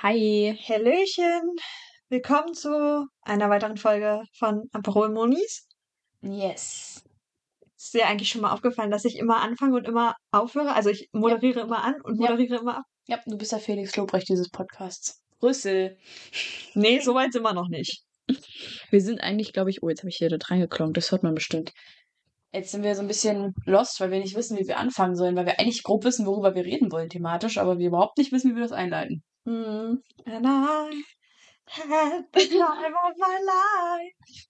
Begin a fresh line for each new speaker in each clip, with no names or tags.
Hi.
Hallöchen. Willkommen zu einer weiteren Folge von Aperol Monis.
Yes.
Ist dir eigentlich schon mal aufgefallen, dass ich immer anfange und immer aufhöre? Also ich moderiere immer an und
Ja.
moderiere immer ab.
Ja, du bist der Felix Lobrecht dieses Podcasts. Rüssel.
Nee, so weit sind wir noch nicht.
Wir sind eigentlich, glaube ich, oh, jetzt habe ich hier da reingeklonkt, das hört man bestimmt. Jetzt sind wir so ein bisschen lost, weil wir nicht wissen, wie wir anfangen sollen, weil wir eigentlich grob wissen, worüber wir reden wollen thematisch, aber wir überhaupt nicht wissen, wie wir das einleiten.
Mm. And I had the time of my life.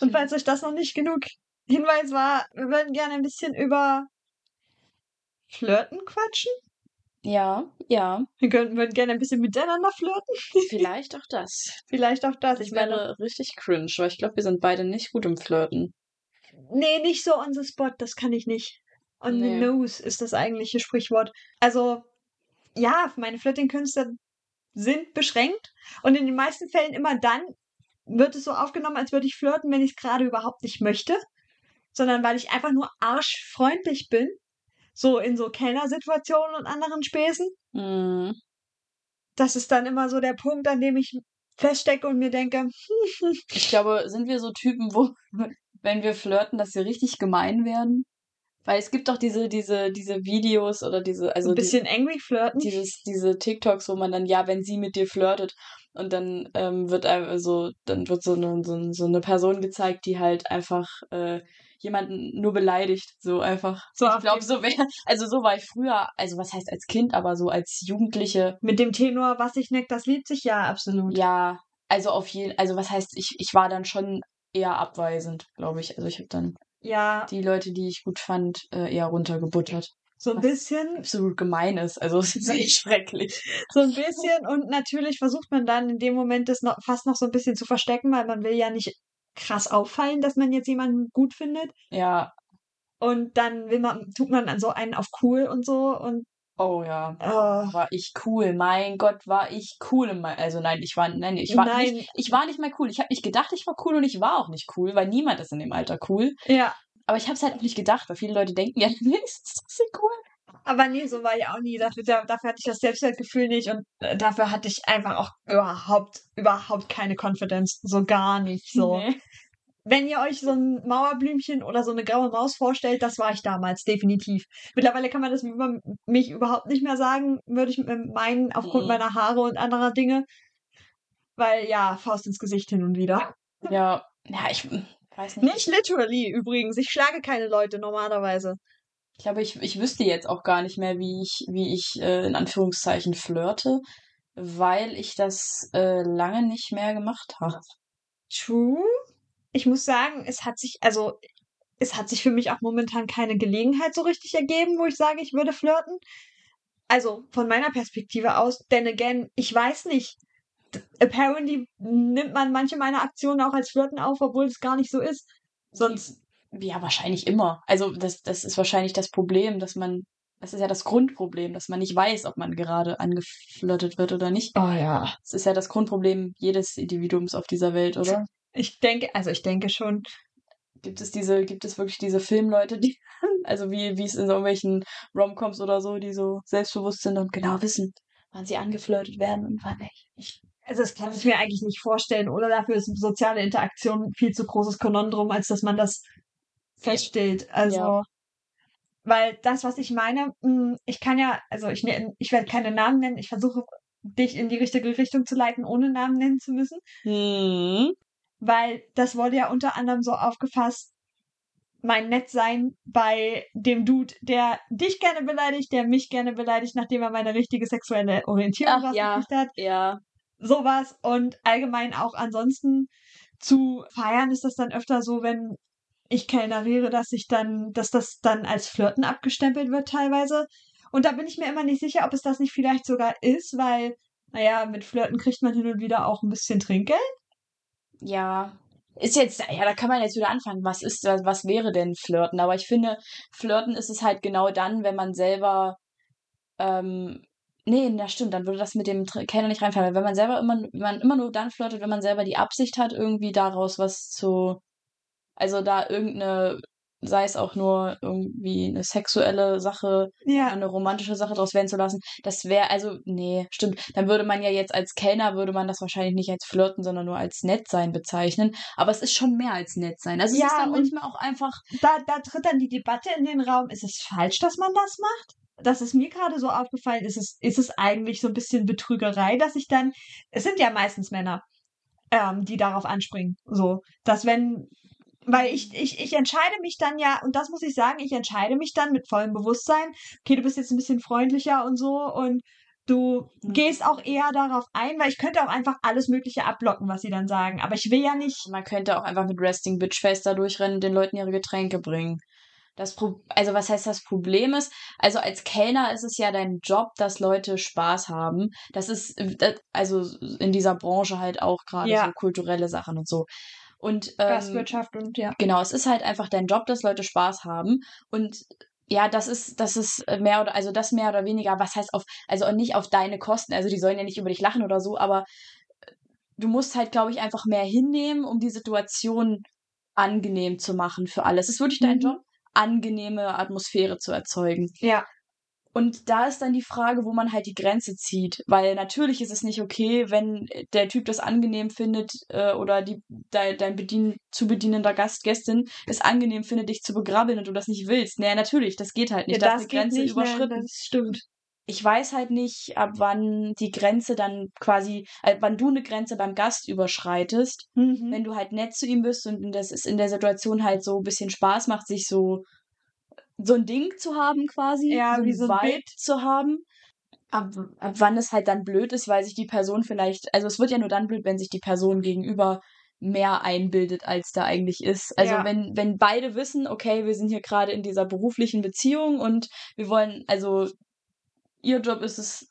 Und falls euch das noch nicht genug Hinweis war, wir würden gerne ein bisschen über Flirten quatschen.
Ja, ja,
Wir könnten, würden gerne ein bisschen miteinander flirten.
vielleicht auch das.
Vielleicht auch das. Ich meine,
wäre richtig cringe, weil ich glaube, wir sind beide nicht gut im Flirten.
Nee, nicht so on the spot, das kann ich nicht. On the
Nee.
nose ist das eigentliche Sprichwort. Also, ja, meine Flirting-Künste sind beschränkt und in den meisten Fällen immer dann wird es so aufgenommen, als würde ich flirten, wenn ich es gerade überhaupt nicht möchte, sondern weil ich einfach nur arschfreundlich bin. So in so Kellnersituationen und anderen Späßen.
Hm.
Das ist dann immer so der Punkt, an dem ich feststecke und mir denke,
Ich glaube, sind wir so Typen, wo, wenn wir flirten, dass wir richtig gemein werden? Weil es gibt doch diese, diese, diese Videos oder diese, also
ein
die-
bisschen angry flirten.
dieses, diese TikToks, wo man dann, ja, wenn sie mit dir flirtet und dann ähm, wird also, dann wird so eine, so, so eine Person gezeigt, die halt einfach äh, jemanden nur beleidigt, so einfach.
So
ich glaube, so wäre, also so war ich früher, also was heißt als Kind, aber so als Jugendliche,
Mit dem Tenor, was ich neckt, das liebt sich ja absolut.
ja, also auf jeden, also was heißt, ich, ich war dann schon eher abweisend, glaube ich. Also ich habe dann
Ja,
die Leute, die ich gut fand, äh, eher runtergebuttert.
so ein bisschen,
Absolut gemein ist, also es ist echt schrecklich.
so ein bisschen und natürlich versucht man dann in dem Moment das noch fast noch so ein bisschen zu verstecken, weil man will ja nicht krass auffallen, dass man jetzt jemanden gut findet
Ja,
und dann will man tut man dann so einen auf cool und so und
oh ja.
oh,
war ich cool. Mein Gott, war ich cool. Also nein, ich war, nein, ich war
Nein.
nicht, ich war nicht mal cool. Ich habe nicht gedacht, ich war cool und ich war auch nicht cool, weil niemand ist in dem Alter cool.
ja,
Aber ich habe es halt auch nicht gedacht, weil viele Leute denken, ja, wenigstens ist sie cool.
aber nee, so war ich auch nie. Dafür, da- dafür hatte ich das Selbstwertgefühl nicht und äh, dafür hatte ich einfach auch überhaupt, überhaupt keine Confidence. So gar nicht so.
Nee.
Wenn ihr euch so ein Mauerblümchen oder so eine graue Maus vorstellt, das war ich damals, definitiv. Mittlerweile kann man das über mich überhaupt nicht mehr sagen, würde ich meinen, aufgrund
Mhm.
meiner Haare und anderer Dinge. Weil ja, Faust ins Gesicht hin und wieder.
Ja, ja, ich weiß nicht.
Nicht literally übrigens. Ich schlage keine Leute normalerweise.
Ich glaube, ich, ich wüsste jetzt auch gar nicht mehr, wie ich, wie ich äh, in Anführungszeichen flirte, weil ich das äh, lange nicht mehr gemacht habe.
True. Ich muss sagen, es hat sich, also, es hat sich für mich auch momentan keine Gelegenheit so richtig ergeben, wo ich sage, ich würde flirten. Also, von meiner Perspektive aus, denn again, ich weiß nicht. Apparently nimmt man manche meiner Aktionen auch als Flirten auf, obwohl es gar nicht so ist. Sonst,
Ja, wahrscheinlich immer. Also das, das ist wahrscheinlich das Problem, dass man, das ist ja das Grundproblem, dass man nicht weiß, ob man gerade angeflirtet wird oder nicht.
oh ja.
Das ist ja das Grundproblem jedes Individuums auf dieser Welt, oder?
Ich denke, also ich denke schon.
Gibt es diese, gibt es wirklich diese Filmleute, die, also wie, wie es in so irgendwelchen Romcoms oder so, die so selbstbewusst sind und genau wissen, wann sie angeflirtet werden und wann nicht. Ich,
Also das kann ich mir eigentlich nicht vorstellen. Oder dafür ist soziale Interaktion ein viel zu großes Konundrum, als dass man das feststellt. Also,
Ja.
weil das, was ich meine, mh, ich kann ja, also ich, ich werde keine Namen nennen. Ich versuche dich in die richtige Richtung zu leiten, ohne Namen nennen zu müssen.
hm.
Weil das wurde ja unter anderem so aufgefasst, mein Nettsein bei dem Dude, der dich gerne beleidigt, der mich gerne beleidigt, nachdem er meine richtige sexuelle Orientierung
Ach, ja.
hat
Ja,
sowas und allgemein auch ansonsten zu feiern ist das dann öfter so, wenn ich kellneriere, dass ich dann, dass das dann als Flirten abgestempelt wird teilweise. Und da bin ich mir immer nicht sicher, ob es das nicht vielleicht sogar ist, weil, naja, mit Flirten kriegt man hin und wieder auch ein bisschen Trinkgeld.
Ja. Ist jetzt, ja, da kann man jetzt wieder anfangen. Was ist, was, wäre denn Flirten? Aber ich finde, Flirten ist es halt genau dann, wenn man selber, ähm, nee, das stimmt, dann würde das mit dem Kellner nicht reinfallen. Wenn man selber immer, wenn man immer nur dann flirtet, wenn man selber die Absicht hat, irgendwie daraus was zu, also da irgendeine sei es auch nur irgendwie eine sexuelle Sache,
Ja.
eine romantische Sache draus werden zu lassen, das wäre, also, nee, stimmt. Dann würde man ja jetzt als Kellner, würde man das wahrscheinlich nicht als Flirten, sondern nur als Nettsein bezeichnen. Aber es ist schon mehr als Nettsein. Also es
Ja,
ist dann manchmal auch einfach,
Da, da tritt dann die Debatte in den Raum, ist es falsch, dass man das macht? Das ist mir gerade so aufgefallen, ist es, ist es eigentlich so ein bisschen Betrügerei, dass ich dann, es sind ja meistens Männer, ähm, die darauf anspringen. So, dass wenn, weil ich, ich, ich entscheide mich dann ja, und das muss ich sagen, ich entscheide mich dann mit vollem Bewusstsein, okay, du bist jetzt ein bisschen freundlicher und so und du
Mhm.
gehst auch eher darauf ein, weil ich könnte auch einfach alles Mögliche abblocken, was sie dann sagen. Aber ich will ja nicht,
man könnte auch einfach mit Resting Bitch Face da durchrennen und den Leuten ihre Getränke bringen. Das Pro also was heißt das Problem ist? Also als Kellner ist es ja dein Job, dass Leute Spaß haben. Das ist äh, also in dieser Branche halt auch gerade
Ja.
so kulturelle Sachen und so. Und ähm,
Gastwirtschaft und ja.
Genau, es ist halt einfach dein Job, dass Leute Spaß haben. Und ja, das ist, das ist mehr oder, also das mehr oder weniger, was heißt auf, also nicht auf deine Kosten. Also die sollen ja nicht über dich lachen oder so, aber du musst halt, glaube ich, einfach mehr hinnehmen, um die Situation angenehm zu machen für alles. Es ist wirklich dein
Mhm.
Job, angenehme Atmosphäre zu erzeugen.
Ja.
Und da ist dann die Frage, wo man halt die Grenze zieht. Weil natürlich ist es nicht okay, wenn der Typ das angenehm findet äh, oder die, de, dein Bedien, zu bedienender Gast, Gästin es angenehm findet, dich zu begrabbeln und du das nicht willst. Naja, natürlich, das geht halt nicht.
ja,
da
das
eine
geht
Grenze
nicht,
überschritten.
das stimmt.
Ich weiß halt nicht, ab wann die Grenze dann quasi, äh, wann du eine Grenze beim Gast überschreitest
Mhm.
wenn du halt nett zu ihm bist und das ist in der Situation halt so ein bisschen Spaß macht, sich so so ein Ding zu haben quasi,
Ja,
so
wie
ein
so ein Bit.
zu haben. Ab, ab wann es halt dann blöd ist, weil sich die Person vielleicht, also es wird ja nur dann blöd, wenn sich die Person gegenüber mehr einbildet, als da eigentlich ist. Also
Ja.
wenn, wenn beide wissen, okay, wir sind hier gerade in dieser beruflichen Beziehung und wir wollen, also ihr Job ist es,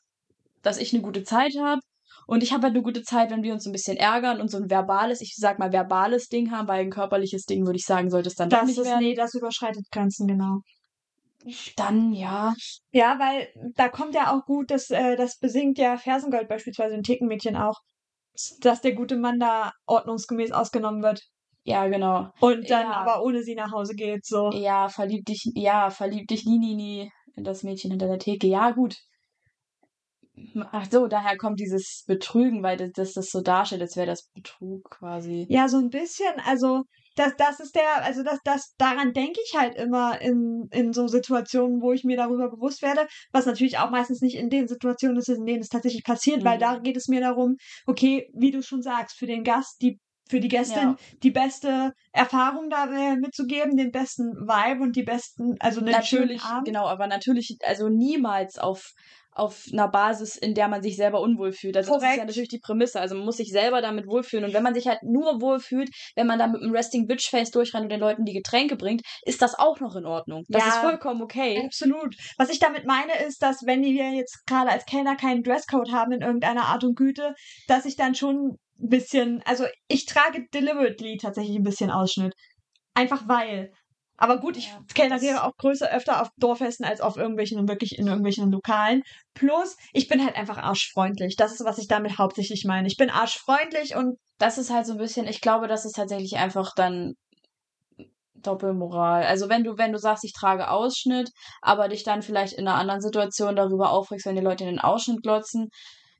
dass ich eine gute Zeit habe und ich habe halt eine gute Zeit, wenn wir uns ein bisschen ärgern und so ein verbales, ich sag mal verbales Ding haben, weil ein körperliches Ding, würde ich sagen, sollte es dann doch
Das
nicht
ist,
werden.
nee, das überschreitet Grenzen, genau.
Dann ja.
Ja, weil da kommt ja auch gut, das, äh, das besingt ja Fersengold beispielsweise in Thekenmädchen auch, dass der gute Mann da ordnungsgemäß ausgenommen wird
Ja, genau.
und dann
Ja.
aber ohne sie nach Hause geht, so.
Ja, verlieb dich, ja, verlieb dich nie, nie, nie in das Mädchen hinter der Theke. Ja, gut. Ach so, daher kommt dieses Betrügen, weil das, das das so darstellt, als wäre das Betrug quasi.
Ja, so ein bisschen, also das, das ist der, also das, das, daran denke ich halt immer in, in so Situationen, wo ich mir darüber bewusst werde, was natürlich auch meistens nicht in den Situationen ist, in denen es tatsächlich passiert, weil
Mhm.
da geht es mir darum, okay, wie du schon sagst, für den Gast, die, für die Gästin
Ja.
die beste Erfahrung da äh, mitzugeben, den besten Vibe und die besten, also
Natürlich, genau, aber natürlich, also niemals auf, auf einer Basis, in der man sich selber unwohl fühlt. Also das ist ja
Korrekt.
natürlich die Prämisse. Also man muss sich selber damit wohlfühlen. Und wenn man sich halt nur wohlfühlt, wenn man da mit einem Resting Bitch Face durchrennt und den Leuten die Getränke bringt, ist das auch noch in Ordnung. Das
Ja.
ist vollkommen okay.
Absolut. Was ich damit meine, ist, dass wenn wir jetzt gerade als Kellner keinen Dresscode haben in irgendeiner Art und Güte, dass ich dann schon ein bisschen, also ich trage deliberately tatsächlich ein bisschen Ausschnitt. Einfach weil. Aber gut, ich
Ja,
kellneriere auch größer öfter auf Dorffesten als auf irgendwelchen, wirklich in irgendwelchen Lokalen. Plus, ich bin halt einfach arschfreundlich. Das ist, was ich damit hauptsächlich meine. Ich bin arschfreundlich und
das ist halt so ein bisschen, ich glaube, das ist tatsächlich einfach dann Doppelmoral. Also wenn du, wenn du sagst, ich trage Ausschnitt, aber dich dann vielleicht in einer anderen Situation darüber aufregst, wenn die Leute in den Ausschnitt glotzen,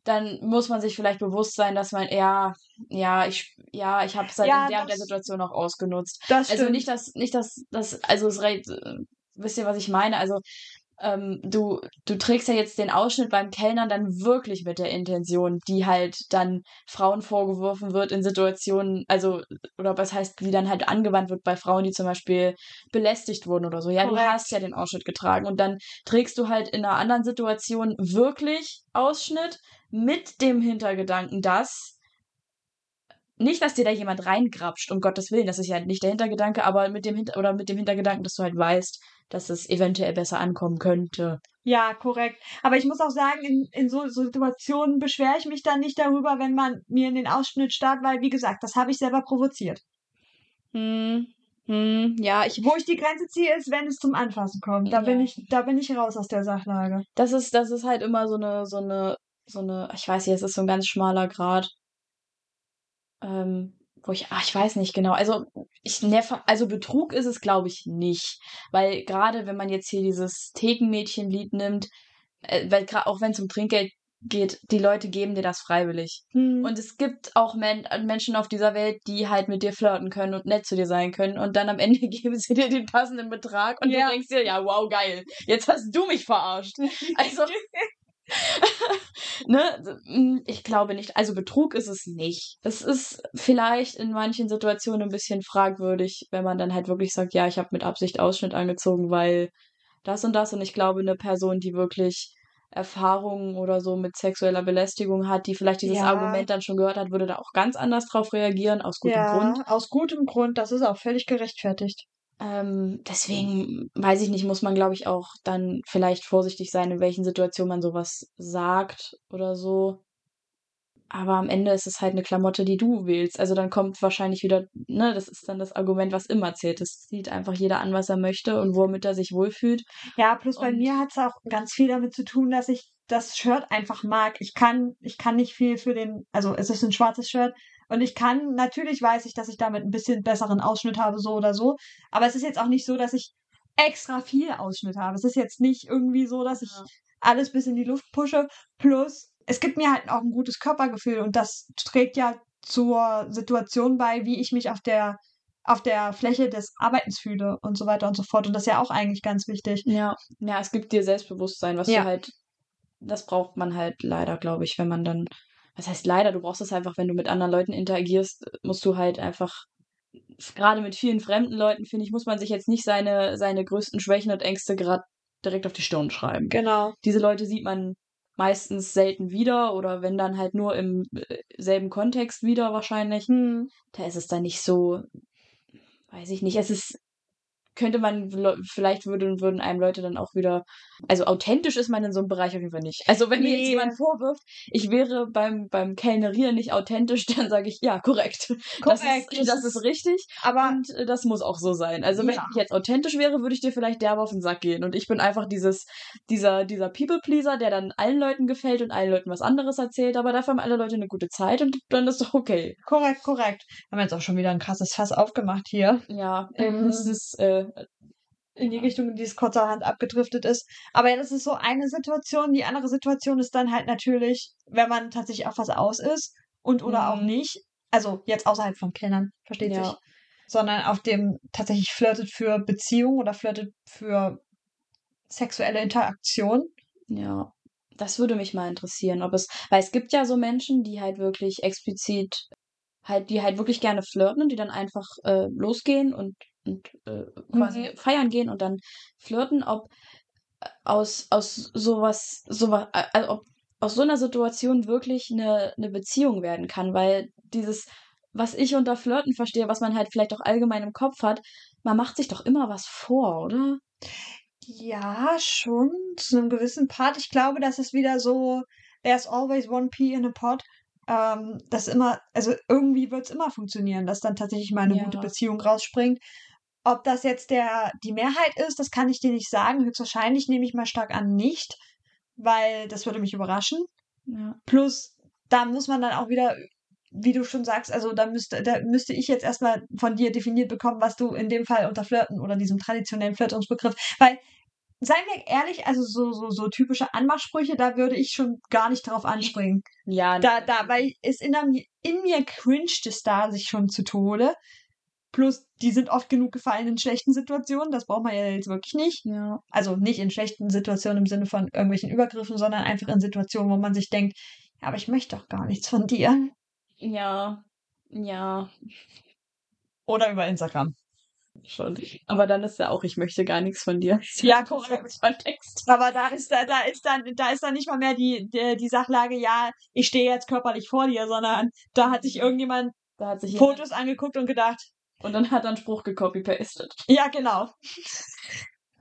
dann muss man sich vielleicht bewusst sein, dass man, ja, ja, ich, ja, ich habe es halt
Ja,
in der und der
das-
Situation auch ausgenutzt.
das
Also nicht, dass, nicht, dass, dass, also es wisst ihr, was ich meine? Also ähm, du, du trägst ja jetzt den Ausschnitt beim Kellnern dann wirklich mit der Intention, die halt dann Frauen vorgeworfen wird in Situationen, also, oder was heißt, die dann halt angewandt wird bei Frauen, die zum Beispiel belästigt wurden oder so. Ja, du
Korrekt.
hast ja den Ausschnitt getragen und dann trägst du halt in einer anderen Situation wirklich Ausschnitt mit dem Hintergedanken, dass nicht, dass dir da jemand reingrapscht, um Gottes Willen, das ist ja nicht der Hintergedanke, aber mit dem Hinter oder mit dem Hintergedanken, dass du halt weißt, dass es eventuell besser ankommen könnte.
Ja, korrekt. Aber ich muss auch sagen, in, in so Situationen beschwere ich mich dann nicht darüber, wenn man mir in den Ausschnitt starrt, weil, wie gesagt, das habe ich selber provoziert.
Hm, hm, ja, ich,
Wo ich die Grenze ziehe, ist, wenn es zum Anfassen kommt. Da bin
Ja.
ich, da bin ich raus aus der Sachlage.
das ist, das ist halt immer so eine, so eine, so eine, ich weiß nicht, es ist so ein ganz schmaler Grad. Ähm, wo ich, ach, ich weiß nicht genau. Also, ich, ne, also Betrug ist es, glaube ich, nicht. Weil gerade wenn man jetzt hier dieses Thekenmädchenlied nimmt, äh, weil gerade auch wenn es um Trinkgeld geht, die Leute geben dir das freiwillig.
Hm.
Und es gibt auch Men Menschen auf dieser Welt, die halt mit dir flirten können und nett zu dir sein können. Und dann am Ende geben sie dir den passenden Betrag und
Ja.
du denkst dir, ja, wow, geil. Jetzt hast du mich verarscht. Also, ne, mm, ich glaube nicht. Also Betrug ist es nicht. Es ist vielleicht in manchen Situationen ein bisschen fragwürdig, wenn man dann halt wirklich sagt, ja, ich habe mit Absicht Ausschnitt angezogen, weil das und das. Und ich glaube, eine Person, die wirklich Erfahrungen oder so mit sexueller Belästigung hat, die vielleicht dieses
Ja.
Argument dann schon gehört hat, würde da auch ganz anders drauf reagieren, aus gutem
ja,
Grund.
aus gutem Grund. Das ist auch völlig gerechtfertigt.
Ähm, deswegen weiß ich nicht, muss man, glaube ich, auch dann vielleicht vorsichtig sein, in welchen Situationen man sowas sagt oder so. Aber am Ende ist es halt eine Klamotte, die du wählst. Also dann kommt wahrscheinlich wieder, ne, das ist dann das Argument, was immer zählt. Es sieht einfach jeder an, was er möchte und womit er sich wohlfühlt.
Ja, plus bei
Und-
mir hat es auch ganz viel damit zu tun, dass ich das Shirt einfach mag. Ich kann, ich kann nicht viel für den, also es ist ein schwarzes Shirt und ich kann, natürlich weiß ich, dass ich damit ein bisschen besseren Ausschnitt habe, so oder so. Aber es ist jetzt auch nicht so, dass ich extra viel Ausschnitt habe. Es ist jetzt nicht irgendwie so, dass ich
Ja.
alles bis in die Luft pushe. Plus, es gibt mir halt auch ein gutes Körpergefühl und das trägt ja zur Situation bei, wie ich mich auf der auf der Fläche des Arbeitens fühle und so weiter und so fort. Und das ist ja auch eigentlich ganz wichtig.
Ja, ja, es gibt dir Selbstbewusstsein, was
Ja.
du halt, das braucht man halt leider, glaube ich, wenn man dann, was heißt leider, du brauchst es einfach, wenn du mit anderen Leuten interagierst, musst du halt einfach, gerade mit vielen fremden Leuten, finde ich, muss man sich jetzt nicht seine, seine größten Schwächen und Ängste gerade direkt auf die Stirn schreiben.
Genau.
Diese Leute sieht man meistens selten wieder oder wenn dann halt nur im äh, selben Kontext wieder wahrscheinlich.
Hm.
Da ist es dann nicht so, weiß ich nicht, es ist, könnte man, le- vielleicht würden, würden einem Leute dann auch wieder, also authentisch ist man in so einem Bereich auf jeden Fall nicht. Also wenn mir jetzt jemand vorwirft, ich wäre beim, beim Kellnerieren nicht authentisch, dann sage ich, ja, korrekt. Das
Korrekt,
ist, das ist richtig
Aber
und äh, das muss auch so sein. Also wenn
Ja.
ich jetzt authentisch wäre, würde ich dir vielleicht derbe auf den Sack gehen. Und ich bin einfach dieses, dieser, dieser People-Pleaser, der dann allen Leuten gefällt und allen Leuten was anderes erzählt, aber dafür haben alle Leute eine gute Zeit und dann ist doch okay.
korrekt, korrekt. Haben wir jetzt auch schon wieder ein krasses Fass aufgemacht hier.
Ja,
Ähm,
es ist, äh,
In die Richtung, in die es kurzerhand abgedriftet ist. Aber ja, das ist so eine Situation. Die andere Situation ist dann halt natürlich, wenn man tatsächlich auf was aus ist und oder auch
Mhm.
nicht. Also jetzt außerhalb von Kennern, versteht
Ja.
sich. Sondern auf dem tatsächlich flirtet für Beziehung oder flirtet für sexuelle Interaktion.
Ja, das würde mich mal interessieren, ob es, weil es gibt ja so Menschen, die halt wirklich explizit, halt, die halt wirklich gerne flirten und die dann einfach äh, losgehen und, und äh, quasi
Mhm.
feiern gehen und dann flirten, ob äh, aus, aus sowas, sowas, also ob aus so einer Situation wirklich eine, eine Beziehung werden kann, weil dieses, was ich unter Flirten verstehe, was man halt vielleicht auch allgemein im Kopf hat, man macht sich doch immer was vor, oder?
Ja, schon zu einem gewissen Part. Ich glaube, das ist wieder so, there's always one pea in a pot. Ähm, das immer, also irgendwie wird es immer funktionieren, dass dann tatsächlich mal eine
Ja.
gute Beziehung rausspringt. Ob das jetzt der, die Mehrheit ist, das kann ich dir nicht sagen. Höchstwahrscheinlich nehme ich mal stark an nicht, weil das würde mich überraschen.
Ja.
Plus, da muss man dann auch wieder, wie du schon sagst, also da müsste, da müsste ich jetzt erstmal von dir definiert bekommen, was du in dem Fall unter Flirten oder diesem traditionellen Flirtungsbegriff, weil, seien wir ehrlich, also so, so, so typische Anmachsprüche, da würde ich schon gar nicht drauf anspringen.
Ja,
Da, da, weil es in, mir- in mir cringed es da sich schon zu Tode. Plus, die sind oft genug gefallen in schlechten Situationen, das braucht man ja jetzt wirklich nicht.
ja.
Also nicht in schlechten Situationen im Sinne von irgendwelchen Übergriffen, sondern einfach in Situationen, wo man sich denkt, ja, aber ich möchte doch gar nichts von dir.
Ja, ja,
Oder über Instagram.
schon. Aber dann ist ja auch, ich möchte gar nichts von dir.
Ja, korrekt.
Kontext.
Aber da ist da, da ist dann, da ist dann nicht mal mehr die, die, die Sachlage, ja, ich stehe jetzt körperlich vor dir, sondern da hat sich irgendjemand
Da hat sich
Fotos angeguckt und gedacht,
und dann hat er einen Spruch gecopy-pastet.
ja, genau.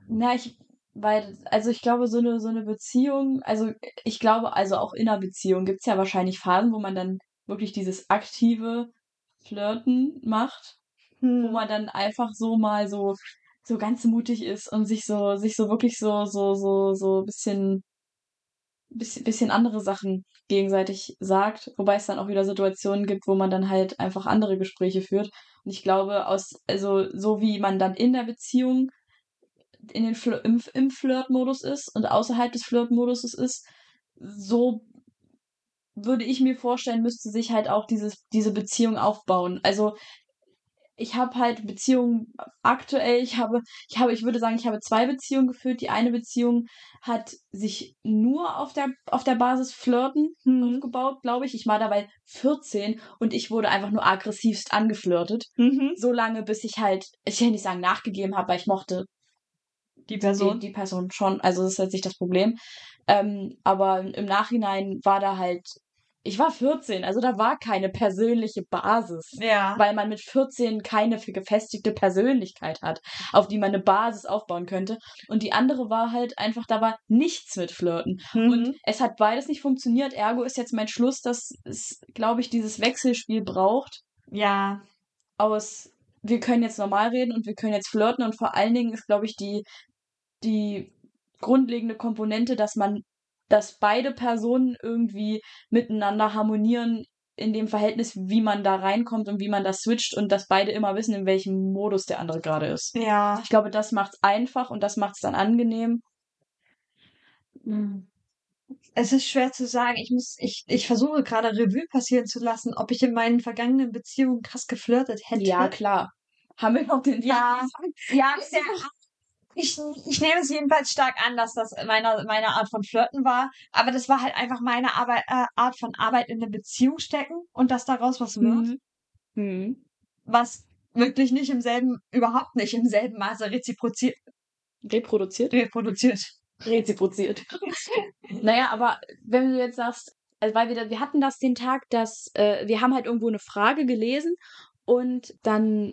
Na, ich, weil, also ich glaube, so eine, so eine Beziehung, also ich glaube, also auch in einer Beziehung gibt's ja wahrscheinlich Phasen, wo man dann wirklich dieses aktive Flirten macht, wo
Hm.
man dann einfach so mal so, so ganz mutig ist und sich so, sich so wirklich so, so, so, so ein bisschen bisschen, bisschen andere Sachen gegenseitig sagt, wobei es dann auch wieder Situationen gibt, wo man dann halt einfach andere Gespräche führt. Und ich glaube, aus, also so wie man dann in der Beziehung in den Fl im, im Flirt-Modus ist und außerhalb des Flirt-Moduses ist, so würde ich mir vorstellen, müsste sich halt auch dieses, diese Beziehung aufbauen. Also ich habe halt Beziehungen aktuell, ich habe, ich habe, ich würde sagen, ich habe zwei Beziehungen geführt. Die eine Beziehung hat sich nur auf der, auf der Basis Flirten
Mhm.
aufgebaut, glaube ich. Ich war dabei 14 und ich wurde einfach nur aggressivst angeflirtet.
Mhm.
So lange, bis ich halt, ich will nicht sagen nachgegeben habe, weil ich mochte
Die Person.
die, die Person schon. Also das ist jetzt nicht das Problem. Ähm, aber im Nachhinein war da halt, ich war 14, also da war keine persönliche Basis.
ja.
Weil man mit 14 keine für gefestigte Persönlichkeit hat, auf die man eine Basis aufbauen könnte. Und die andere war halt einfach, da war nichts mit Flirten.
Mhm.
Und es hat beides nicht funktioniert. Ergo ist jetzt mein Schluss, dass es, glaube ich, dieses Wechselspiel braucht
ja.
aus, wir können jetzt normal reden und wir können jetzt flirten. Und vor allen Dingen ist, glaube ich, die, die grundlegende Komponente, dass man, dass beide Personen irgendwie miteinander harmonieren in dem Verhältnis, wie man da reinkommt und wie man das switcht und dass beide immer wissen, in welchem Modus der andere gerade ist.
Ja.
Ich glaube, das macht's einfach und das macht's dann angenehm.
Es ist schwer zu sagen. Ich muss, ich, ich versuche gerade Revue passieren zu lassen, ob ich in meinen vergangenen Beziehungen krass geflirtet hätte.
Ja, klar. Haben wir noch den
Ja. Ja, sehr, ich, ich nehme es jedenfalls stark an, dass das meine, meine Art von Flirten war. Aber das war halt einfach meine Arbeit, äh, Art von Arbeit in eine Beziehung stecken und dass daraus was wird,
Mhm. Mhm.
was wirklich nicht im selben, überhaupt nicht im selben Maße reziproziert,
Reproduziert?
reproduziert.
Reziproziert. naja, aber wenn du jetzt sagst, also weil wir, wir hatten das den Tag, dass äh, wir haben halt irgendwo eine Frage gelesen und dann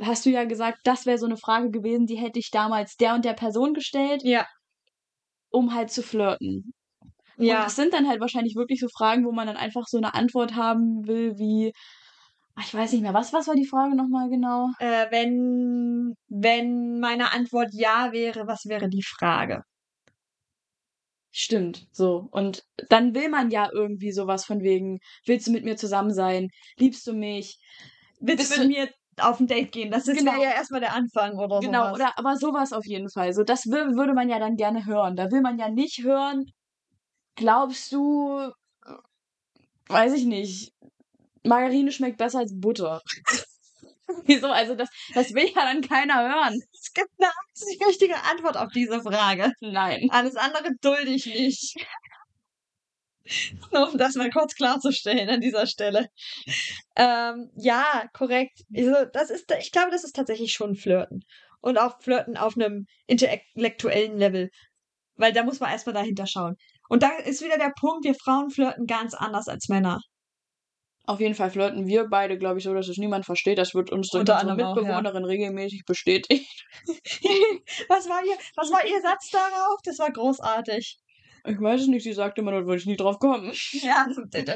hast du ja gesagt, das wäre so eine Frage gewesen, die hätte ich damals der und der Person gestellt,
Ja.
um halt zu flirten. Und
Ja.
das sind dann halt wahrscheinlich wirklich so Fragen, wo man dann einfach so eine Antwort haben will, wie, ich weiß nicht mehr, was, was war die Frage nochmal genau?
Äh, wenn, wenn meine Antwort ja wäre, was wäre die Frage?
Stimmt, so. Und dann will man ja irgendwie sowas von wegen, willst du mit mir zusammen sein? Liebst du mich?
Willst du mit mir auf ein Date gehen? Das ist
Genau.
ja erstmal der Anfang oder
Genau,
sowas.
oder aber sowas auf jeden Fall. So, das wür- würde man ja dann gerne hören. Da will man ja nicht hören, glaubst du, weiß ich nicht, Margarine schmeckt besser als Butter. Wieso? Also das, das will ja dann keiner hören.
Es gibt eine richtige Antwort auf diese Frage.
Nein.
Alles andere dulde ich nicht. Nur um das mal kurz klarzustellen an dieser Stelle. Ähm, ja, korrekt. Also, das ist, ich glaube, das ist tatsächlich schon Flirten. Und auch Flirten auf einem intellektuellen Level. Weil da muss man erstmal dahinter schauen. Und da ist wieder der Punkt, wir Frauen flirten ganz anders als Männer.
Auf jeden Fall flirten wir beide, glaube ich, so, dass es niemand versteht. Das wird uns durch
Unter
unsere
anderem auch, ja.
Mitbewohnerin regelmäßig bestätigt.
was war ihr, was war ihr Satz darauf? Das war großartig.
Ich weiß es nicht, sie sagte immer, da würde ich nie drauf kommen.
Ja,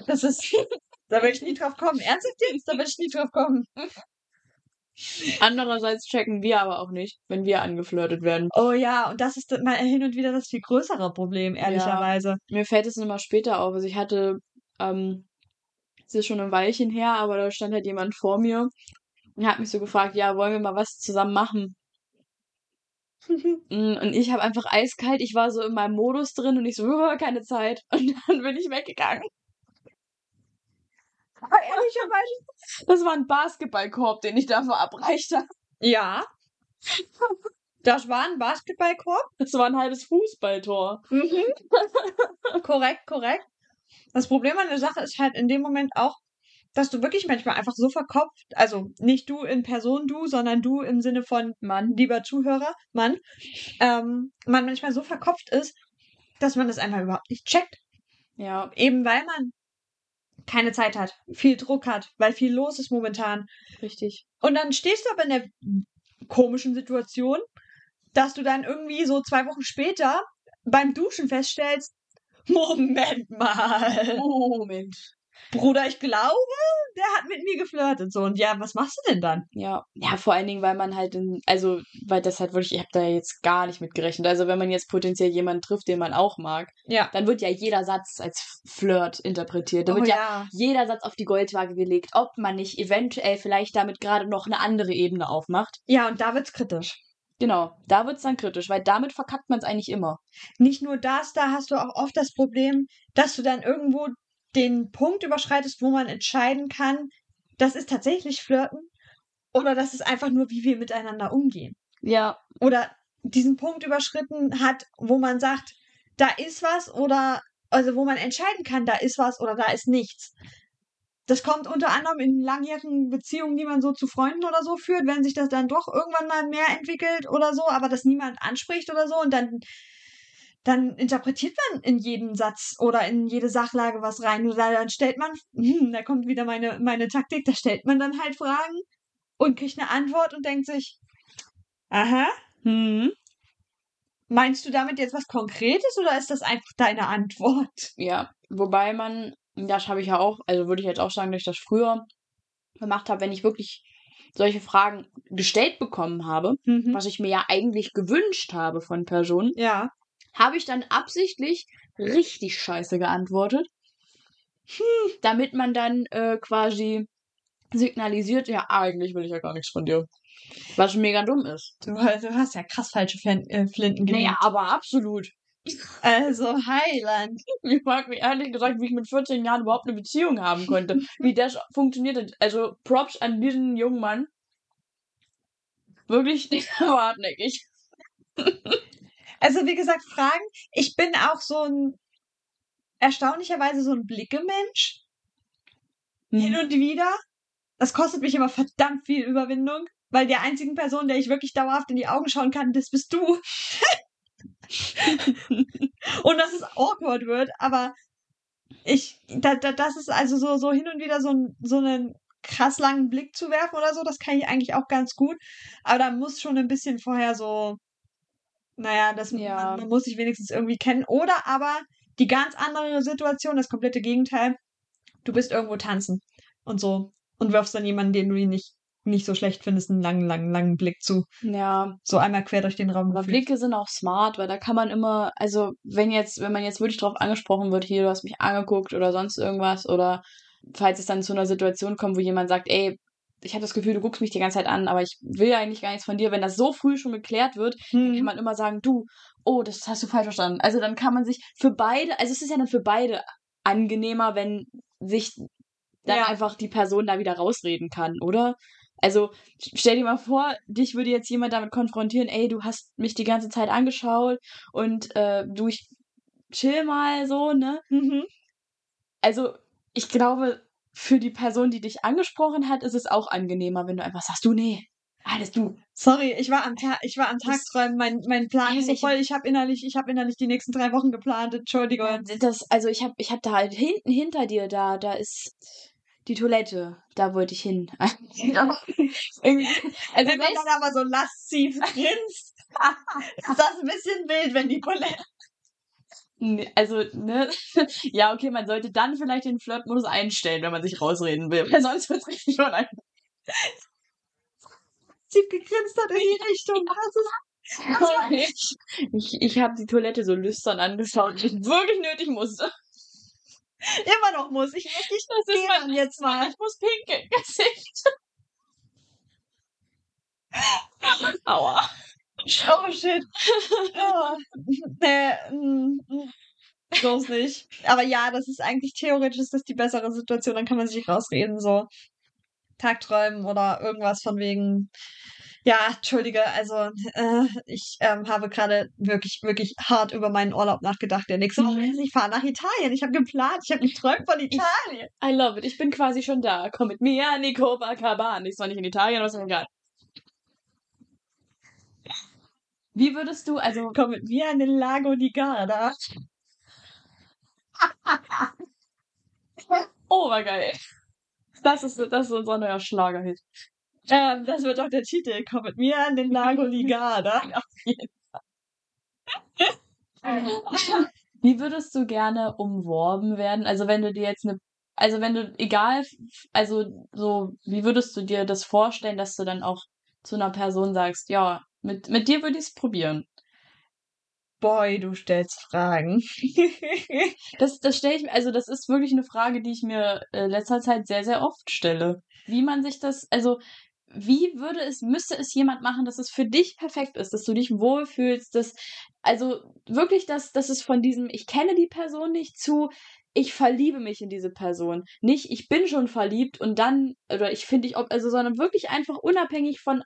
das ist, da will ich nie drauf kommen. Ernsthaft jetzt? Da will ich nie drauf kommen.
Andererseits checken wir aber auch nicht, wenn wir angeflirtet werden.
Oh ja, und das ist mal hin und wieder das viel größere Problem, ehrlicherweise.
Mir fällt es immer später auf. Also ich hatte, ähm, es ist schon ein Weilchen her, aber da stand halt jemand vor mir und hat mich so gefragt, ja, wollen wir mal was zusammen machen? Mm, Und ich habe einfach eiskalt, ich war so in meinem Modus drin und ich so, "Oh, keine Zeit. Und dann bin ich weggegangen. Das war ein Basketballkorb, den ich da verabreicht habe.
Ja. Das war ein Basketballkorb.
Das war ein halbes Fußballtor.
Mhm. korrekt, korrekt. Das Problem an der Sache ist halt in dem Moment auch, dass du wirklich manchmal einfach so verkopft, also nicht du in Person du, sondern du im Sinne von
Mann.
lieber Zuhörer, Mann, ähm, man manchmal so verkopft ist, dass man das einfach überhaupt nicht checkt.
Ja,
Eben weil man keine Zeit hat, viel Druck hat, weil viel los ist momentan.
richtig.
Und dann stehst du aber in der komischen Situation, dass du dann irgendwie so zwei Wochen später beim Duschen feststellst, Moment mal.
Moment.
Bruder, ich glaube, der hat mit mir geflirtet. So, und ja, was machst du denn dann?
Ja, ja, vor allen Dingen, weil man halt, in, also, weil das halt wirklich, ich habe da jetzt gar nicht mit gerechnet. Also, wenn man jetzt potenziell jemanden trifft, den man auch mag,
Ja.
dann wird ja jeder Satz als Flirt interpretiert. Da
Oh
wird ja,
ja.
jeder Satz auf die Goldwaage gelegt, ob man nicht eventuell vielleicht damit gerade noch eine andere Ebene aufmacht.
Ja, und da wird's kritisch.
Genau, da wird's dann kritisch, weil damit verkackt man es eigentlich immer.
Nicht nur das, da hast du auch oft das Problem, dass du dann irgendwo den Punkt überschreitest, wo man entscheiden kann, das ist tatsächlich Flirten oder das ist einfach nur, wie wir miteinander umgehen.
Ja,
Oder diesen Punkt überschritten hat, wo man sagt, da ist was oder also wo man entscheiden kann, da ist was oder da ist nichts. Das kommt unter anderem in langjährigen Beziehungen, die man so zu Freunden oder so führt, wenn sich das dann doch irgendwann mal mehr entwickelt oder so, aber das niemand anspricht oder so und dann dann interpretiert man in jeden Satz oder in jede Sachlage was rein. Oder dann stellt man, hm, da kommt wieder meine, meine Taktik, da stellt man dann halt Fragen und kriegt eine Antwort und denkt sich, aha,
hm.
meinst du damit jetzt was Konkretes oder ist das einfach deine Antwort?
Ja, wobei man, das habe ich ja auch, also würde ich jetzt auch sagen, dass ich das früher gemacht habe, wenn ich wirklich solche Fragen gestellt bekommen habe,
Mhm.
was ich mir ja eigentlich gewünscht habe von Personen,
Ja.
Habe ich dann absichtlich richtig scheiße geantwortet, damit man dann äh, quasi signalisiert, ja, eigentlich will ich ja gar nichts von dir. Was mega dumm ist.
Du, du hast ja krass falsche Flin äh, Flinten gelegt.
Naja, aber absolut.
Also Heiland.
Ich frage mich ehrlich gesagt, wie ich mit 14 Jahren überhaupt eine Beziehung haben konnte. wie das funktioniert hat. Also Props an diesen jungen Mann. Wirklich nicht hartnäckig.
Also wie gesagt, Fragen. Ich bin auch so ein erstaunlicherweise so ein Blickemensch. Hin und wieder. Das kostet mich immer verdammt viel Überwindung, weil der einzigen Person, der ich wirklich dauerhaft in die Augen schauen kann, das bist du. und dass es awkward wird, aber ich, da, da, das ist also so, so hin und wieder so, ein, so einen krass langen Blick zu werfen oder so, das kann ich eigentlich auch ganz gut. Aber da muss schon ein bisschen vorher so, naja, das,
Ja.
man, man muss sich wenigstens irgendwie kennen. Oder aber die ganz andere Situation, das komplette Gegenteil, du bist irgendwo tanzen und so und wirfst dann jemanden, den du ihn nicht, nicht so schlecht findest, einen langen, langen, langen Blick zu.
Ja,
So einmal quer durch den Raum.
aber
gefühlt.
Blicke sind auch smart, weil da kann man immer, also wenn jetzt, wenn man jetzt wirklich drauf angesprochen wird, hier, du hast mich angeguckt oder sonst irgendwas, oder falls es dann zu einer Situation kommt, wo jemand sagt, ey, ich habe das Gefühl, du guckst mich die ganze Zeit an, aber ich will eigentlich gar nichts von dir. Wenn das so früh schon geklärt wird, kann
Hm.
man immer sagen, du, oh, das hast du falsch verstanden. Also dann kann man sich für beide, also es ist ja dann für beide angenehmer, wenn sich dann
Ja.
einfach die Person da wieder rausreden kann, oder? Also stell dir mal vor, dich würde jetzt jemand damit konfrontieren, ey, du hast mich die ganze Zeit angeschaut und äh, du, ich chill mal so, ne?
Mhm.
Also ich glaube, für die Person, die dich angesprochen hat, ist es auch angenehmer, wenn du einfach sagst, du, nee, alles du.
Sorry, ich war am Tag, ich war am
Das-
Tagträumen. Mein, mein Plan ist so voll. Ich habe innerlich, ich habe innerlich die nächsten drei Wochen geplant. Entschuldigung.
Das, also ich habe ich hab da halt hinten hinter dir da, da ist die Toilette. Da wollte ich hin. Also
wenn man dann aber so lasziv grinst, ist das ein bisschen wild, wenn die Toilette.
Also, ne? Ja, okay, man sollte dann vielleicht den Flirtmodus einstellen, wenn man sich rausreden will. Weil sonst wird's richtig unangenehm.
lasziv gegrinst hat in die Richtung. Das ist,
Ich, ich habe die Toilette so lüstern angeschaut, die ich wirklich nötig musste.
immer noch muss. Ich muss nicht
Das ist mein,
jetzt mal.
ich muss pinkeln. Gesicht. Aua.
Oh shit. Oh. Nee, mm, mm. bloß nicht. Aber ja, das ist eigentlich theoretisch ist das die bessere Situation. Dann kann man sich rausreden, so Tagträumen oder irgendwas von wegen. Ja, entschuldige, also äh, ich ähm, habe gerade wirklich, wirklich hart über meinen Urlaub nachgedacht. Der nächste Woche ist, ich fahre nach Italien. Ich habe geplant, ich habe geträumt von Italien.
I love it. Ich bin quasi schon da. Komm mit mir an die Copacabana. Ich war nicht in Italien, aber ist mir egal. Wie würdest du, also,
Komm mit mir an den Lago di Garda.
oh, war geil. Das ist, das ist unser neuer Schlagerhit.
Ähm, das wird doch der Titel. Komm mit mir an den Lago di Garda.
Auf jeden Fall. Wie würdest du gerne umworben werden? Also wenn du dir jetzt eine, Also wenn du, egal, also so, wie würdest du dir das vorstellen, dass du dann auch zu einer Person sagst, ja, mit, mit dir würde ich es probieren.
Boy, du stellst Fragen.
das das stelle ich mir, also das ist wirklich eine Frage, die ich mir äh, letzter Zeit sehr, sehr oft stelle. Wie man sich das, also wie würde es, müsste es jemand machen, dass es für dich perfekt ist, dass du dich wohlfühlst, dass, also wirklich, dass, dass es von diesem, ich kenne die Person nicht zu, ich verliebe mich in diese Person. Nicht, ich bin schon verliebt und dann, oder ich finde ich, also, sondern wirklich einfach unabhängig von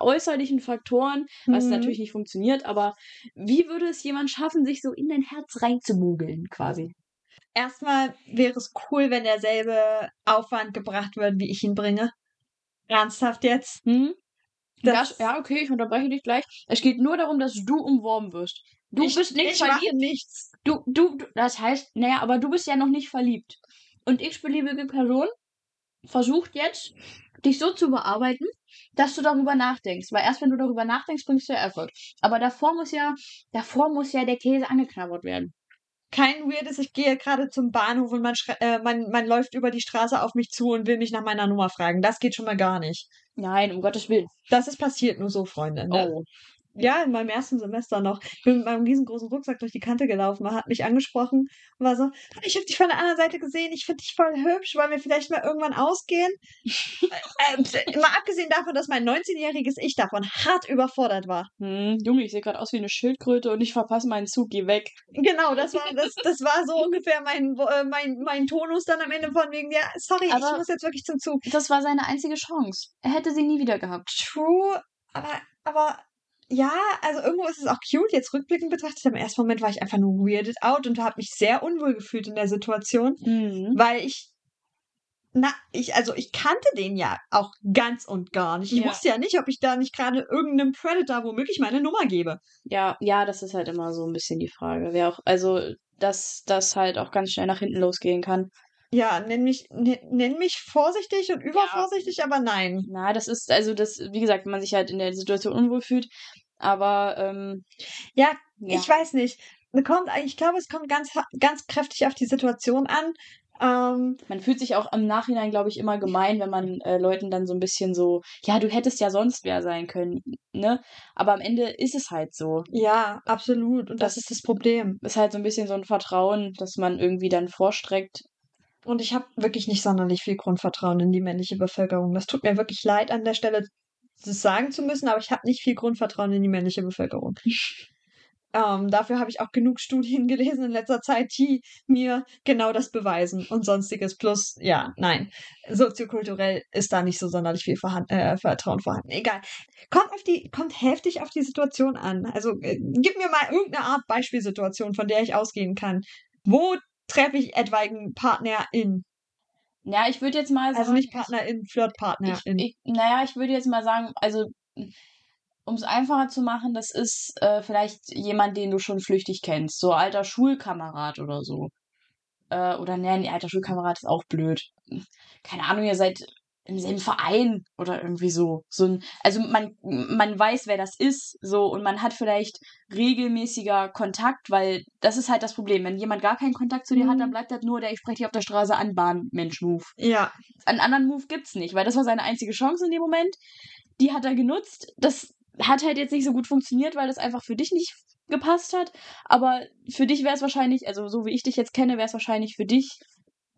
äußerlichen Faktoren, was
Mhm.
natürlich nicht funktioniert, aber wie würde es jemand schaffen, sich so in dein Herz reinzumogeln, quasi?
Erstmal wäre es cool, wenn derselbe Aufwand gebracht wird, wie ich ihn bringe. Ernsthaft jetzt?
Hm?
Das-
ja, okay, ich unterbreche dich gleich. Es geht nur darum, dass du umworben wirst. Du
ich,
bist nicht
ich
verliebt.
nichts.
Du, du, du, das heißt, naja, aber du bist ja noch nicht verliebt. Und x-beliebige Person versucht jetzt, dich so zu bearbeiten, dass du darüber nachdenkst. Weil erst wenn du darüber nachdenkst, bringst du ja Erfolg. Aber davor muss ja, davor muss ja der Käse angeknabbert werden.
Kein Weirdes, ich gehe gerade zum Bahnhof und man, äh, man, man läuft über die Straße auf mich zu und will mich nach meiner Nummer fragen. Das geht schon mal gar nicht.
Nein, um Gottes Willen.
Das ist passiert nur so, Freunde. Ne?
Oh.
Ja, in meinem ersten Semester noch. Ich bin mit meinem riesengroßen Rucksack durch die Kante gelaufen. Man hat mich angesprochen und war so, ich habe dich von der anderen Seite gesehen, ich finde dich voll hübsch, wollen wir vielleicht mal irgendwann ausgehen? äh, mal abgesehen davon, dass mein 19-jähriges Ich davon hart überfordert war.
Hm, Junge, ich sehe gerade aus wie eine Schildkröte und ich verpasse meinen Zug, geh weg.
Genau, das war, das, das war so ungefähr mein, äh, mein, mein Tonus dann am Ende von wegen, ja, sorry, ich
Aber-
muss jetzt wirklich zum Zug.
Das war seine einzige Chance. Er hätte sie nie wieder gehabt.
True, aber, aber ja, also irgendwo ist es auch cute, jetzt rückblickend betrachtet. Im ersten Moment war ich einfach nur weirded out und habe mich sehr unwohl gefühlt in der Situation,
Mhm.
weil ich, na, ich, also ich kannte den ja auch ganz und gar nicht. Ich
Ja.
wusste ja nicht, ob ich da nicht gerade irgendeinem Predator womöglich meine Nummer gebe.
Ja, ja, das ist halt immer so ein bisschen die Frage. Wer auch, also, dass das halt auch ganz schnell nach hinten losgehen kann.
Ja, nenn mich, nenn, nenn mich vorsichtig und übervorsichtig, aber nein.
Na, das ist, also das, wie gesagt, wenn man sich halt in der Situation unwohl fühlt. Aber, ähm,
Ja,
ja.
Ich weiß nicht. Kommt, ich glaube, es kommt ganz, ganz kräftig auf die Situation an. Ähm,
Man fühlt sich auch im Nachhinein, glaube ich, immer gemein, wenn man äh, Leuten dann so ein bisschen so, ja, du hättest ja sonst wer sein können, ne? Aber am Ende ist es halt so.
ja, absolut. Und das,
Das-
ist das Problem.
Ist halt so ein bisschen so ein Vertrauen, das man irgendwie dann vorstreckt.
Und ich habe wirklich nicht sonderlich viel Grundvertrauen in die männliche Bevölkerung. Das tut mir wirklich leid, an der Stelle das sagen zu müssen, aber ich habe nicht viel Grundvertrauen in die männliche Bevölkerung. Ähm, dafür habe ich auch genug Studien gelesen in letzter Zeit, die mir genau das beweisen und sonstiges. Plus, ja, nein, soziokulturell ist da nicht so sonderlich viel vorhanden, äh, Vertrauen vorhanden. Egal. Kommt, auf die, kommt heftig auf die Situation an. Also äh, gib mir mal irgendeine Art Beispielsituation, von der ich ausgehen kann. Wo treffe ich etwaigen Partnerin?
Ja, ich würde jetzt mal sagen.
Also nicht Partnerin, Flirtpartnerin.
Ich, ich, naja, ich würde jetzt mal sagen, also um es einfacher zu machen, das ist äh, vielleicht jemand, den du schon flüchtig kennst. So alter Schulkamerad oder so. Äh, oder ne, nee, alter Schulkamerad ist auch blöd. Keine Ahnung, ihr seid im selben Verein oder irgendwie so. so ein, also man, man weiß, wer das ist, so, und man hat vielleicht regelmäßiger Kontakt, weil das ist halt das Problem. Wenn jemand gar keinen Kontakt zu dir hat,
Mhm.
dann bleibt das nur der Ich spreche dich auf der Straße an, Bahn-Mensch-Move
ja,
einen anderen Move gibt's nicht, weil das war seine einzige Chance in dem Moment. Die hat er genutzt. Das hat halt jetzt nicht so gut funktioniert, weil das einfach für dich nicht gepasst hat. Aber für dich wäre es wahrscheinlich, also so wie ich dich jetzt kenne, wäre es wahrscheinlich für dich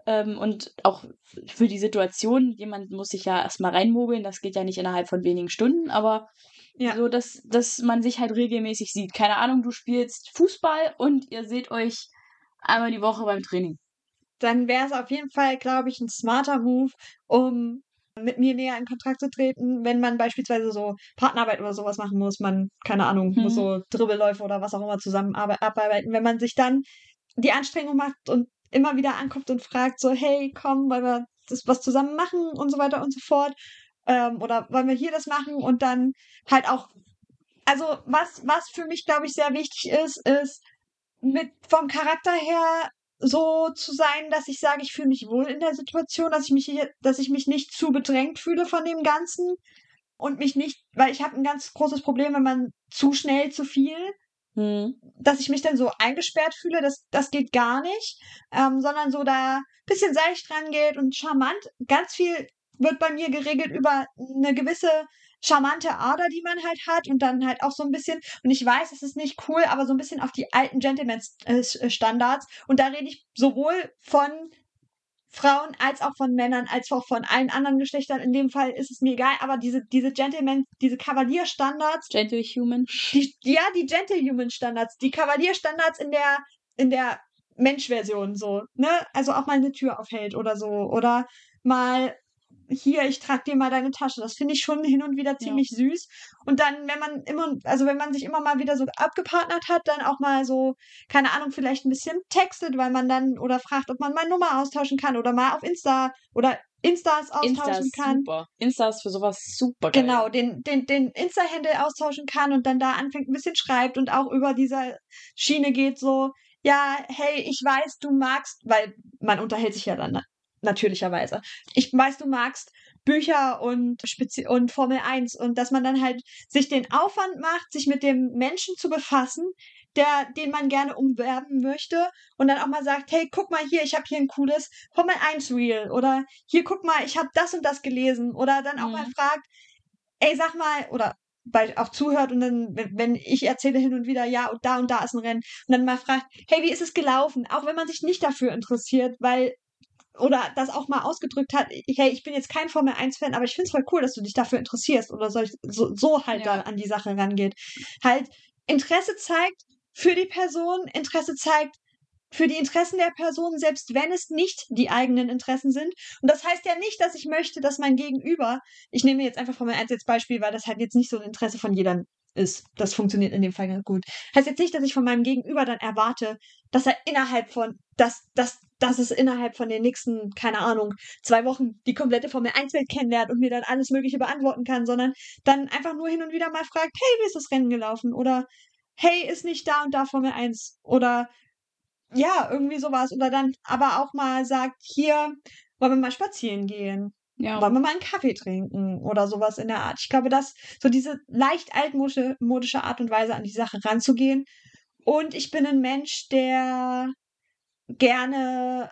ähm, und auch für die Situation, jemand muss sich ja erstmal reinmogeln, das geht ja nicht innerhalb von wenigen Stunden, aber
Ja.
so, dass, dass man sich halt regelmäßig sieht. Keine Ahnung, du spielst Fußball und ihr seht euch einmal die Woche beim Training.
dann wäre es auf jeden Fall, glaube ich, ein smarter Move, um mit mir näher in Kontakt zu treten, wenn man beispielsweise so Partnerarbeit oder sowas machen muss, man, keine Ahnung, muss
Mhm.
so Dribbelläufe oder was auch immer zusammen arbe- abarbeiten, wenn man sich dann die Anstrengung macht und immer wieder anguckt und fragt so, hey, komm, wollen wir das was zusammen machen und so weiter und so fort, ähm, oder wollen wir hier das machen? Und dann halt auch, also was, was für mich, glaube ich, sehr wichtig ist, ist mit vom Charakter her so zu sein, dass ich sage, ich fühle mich wohl in der Situation, dass ich mich hier, dass ich mich nicht zu bedrängt fühle von dem Ganzen und mich nicht, weil ich habe ein ganz großes Problem, wenn man zu schnell zu viel
Hm.
dass ich mich dann so eingesperrt fühle, das, das geht gar nicht, ähm, sondern so da bisschen seicht rangeht und charmant. Ganz viel wird bei mir geregelt über eine gewisse charmante Ader, die man halt hat und dann halt auch so ein bisschen, und ich weiß, es ist nicht cool, aber so ein bisschen auf die alten Gentleman-Standards. Und da rede ich sowohl von Frauen als auch von Männern, als auch von allen anderen Geschlechtern. In dem Fall ist es mir egal, aber diese, diese Gentleman, diese Kavalierstandards,
Gentle Human.
die, ja, die Gentlehuman-Standards, die Kavalierstandards in der, in der Mensch-Version so, ne? Also auch mal eine Tür aufhält oder so. Oder mal hier, ich trag dir mal deine Tasche. Das finde ich schon hin und wieder ziemlich süß. Und dann, wenn man immer, also wenn man sich immer mal wieder so abgepartnert hat, dann auch mal so, keine Ahnung, vielleicht ein bisschen textet, weil man dann oder fragt, ob man mal Nummer austauschen kann oder mal auf Insta oder Instas austauschen
Insta ist
kann.
super. Insta ist für sowas super geil.
Genau, den, den, den Insta-Handle austauschen kann und dann da anfängt, ein bisschen schreibt und auch über diese Schiene geht so, ja, hey, ich weiß, du magst, weil man unterhält sich ja dann na- natürlicherweise. Ich weiß, du magst Bücher und, Spezi und Formel 1 und dass man dann halt sich den Aufwand macht, sich mit dem Menschen zu befassen, der, den man gerne umwerben möchte und dann auch mal sagt, hey, guck mal hier, ich habe hier ein cooles Formel 1 Reel oder hier, guck mal, ich habe das und das gelesen oder dann auch mal
Mhm.
fragt, ey, sag mal, oder bei, auch zuhört und dann, wenn, wenn ich erzähle hin und wieder, ja, und da und da ist ein Rennen und dann mal fragt, hey, wie ist es gelaufen? Auch wenn man sich nicht dafür interessiert, weil oder das auch mal ausgedrückt hat, hey, ich bin jetzt kein Formel 1-Fan, aber ich finde es voll cool, dass du dich dafür interessierst oder so, so halt
Ja.
da an die Sache rangeht. Halt Interesse zeigt für die Person, Interesse zeigt für die Interessen der Person, selbst wenn es nicht die eigenen Interessen sind. Und das heißt ja nicht, dass ich möchte, dass mein Gegenüber, ich nehme jetzt einfach Formel 1 als Beispiel, weil das halt jetzt nicht so ein Interesse von jedem ist. Das funktioniert in dem Fall ganz gut. Heißt jetzt nicht, dass ich von meinem Gegenüber dann erwarte, dass er innerhalb von, dass, dass, dass es innerhalb von den nächsten, keine Ahnung, zwei Wochen die komplette Formel 1-Welt kennenlernt und mir dann alles Mögliche beantworten kann, sondern dann einfach nur hin und wieder mal fragt, hey, wie ist das Rennen gelaufen? Oder hey, ist nicht da und da Formel 1? Oder ja, irgendwie sowas. Oder dann aber auch mal sagt, hier, wollen wir mal spazieren gehen?
Ja.
Wollen wir mal einen Kaffee trinken oder sowas in der Art. Ich glaube, dass so diese leicht altmodische modische Art und Weise an die Sache ranzugehen. Und ich bin ein Mensch, der gerne,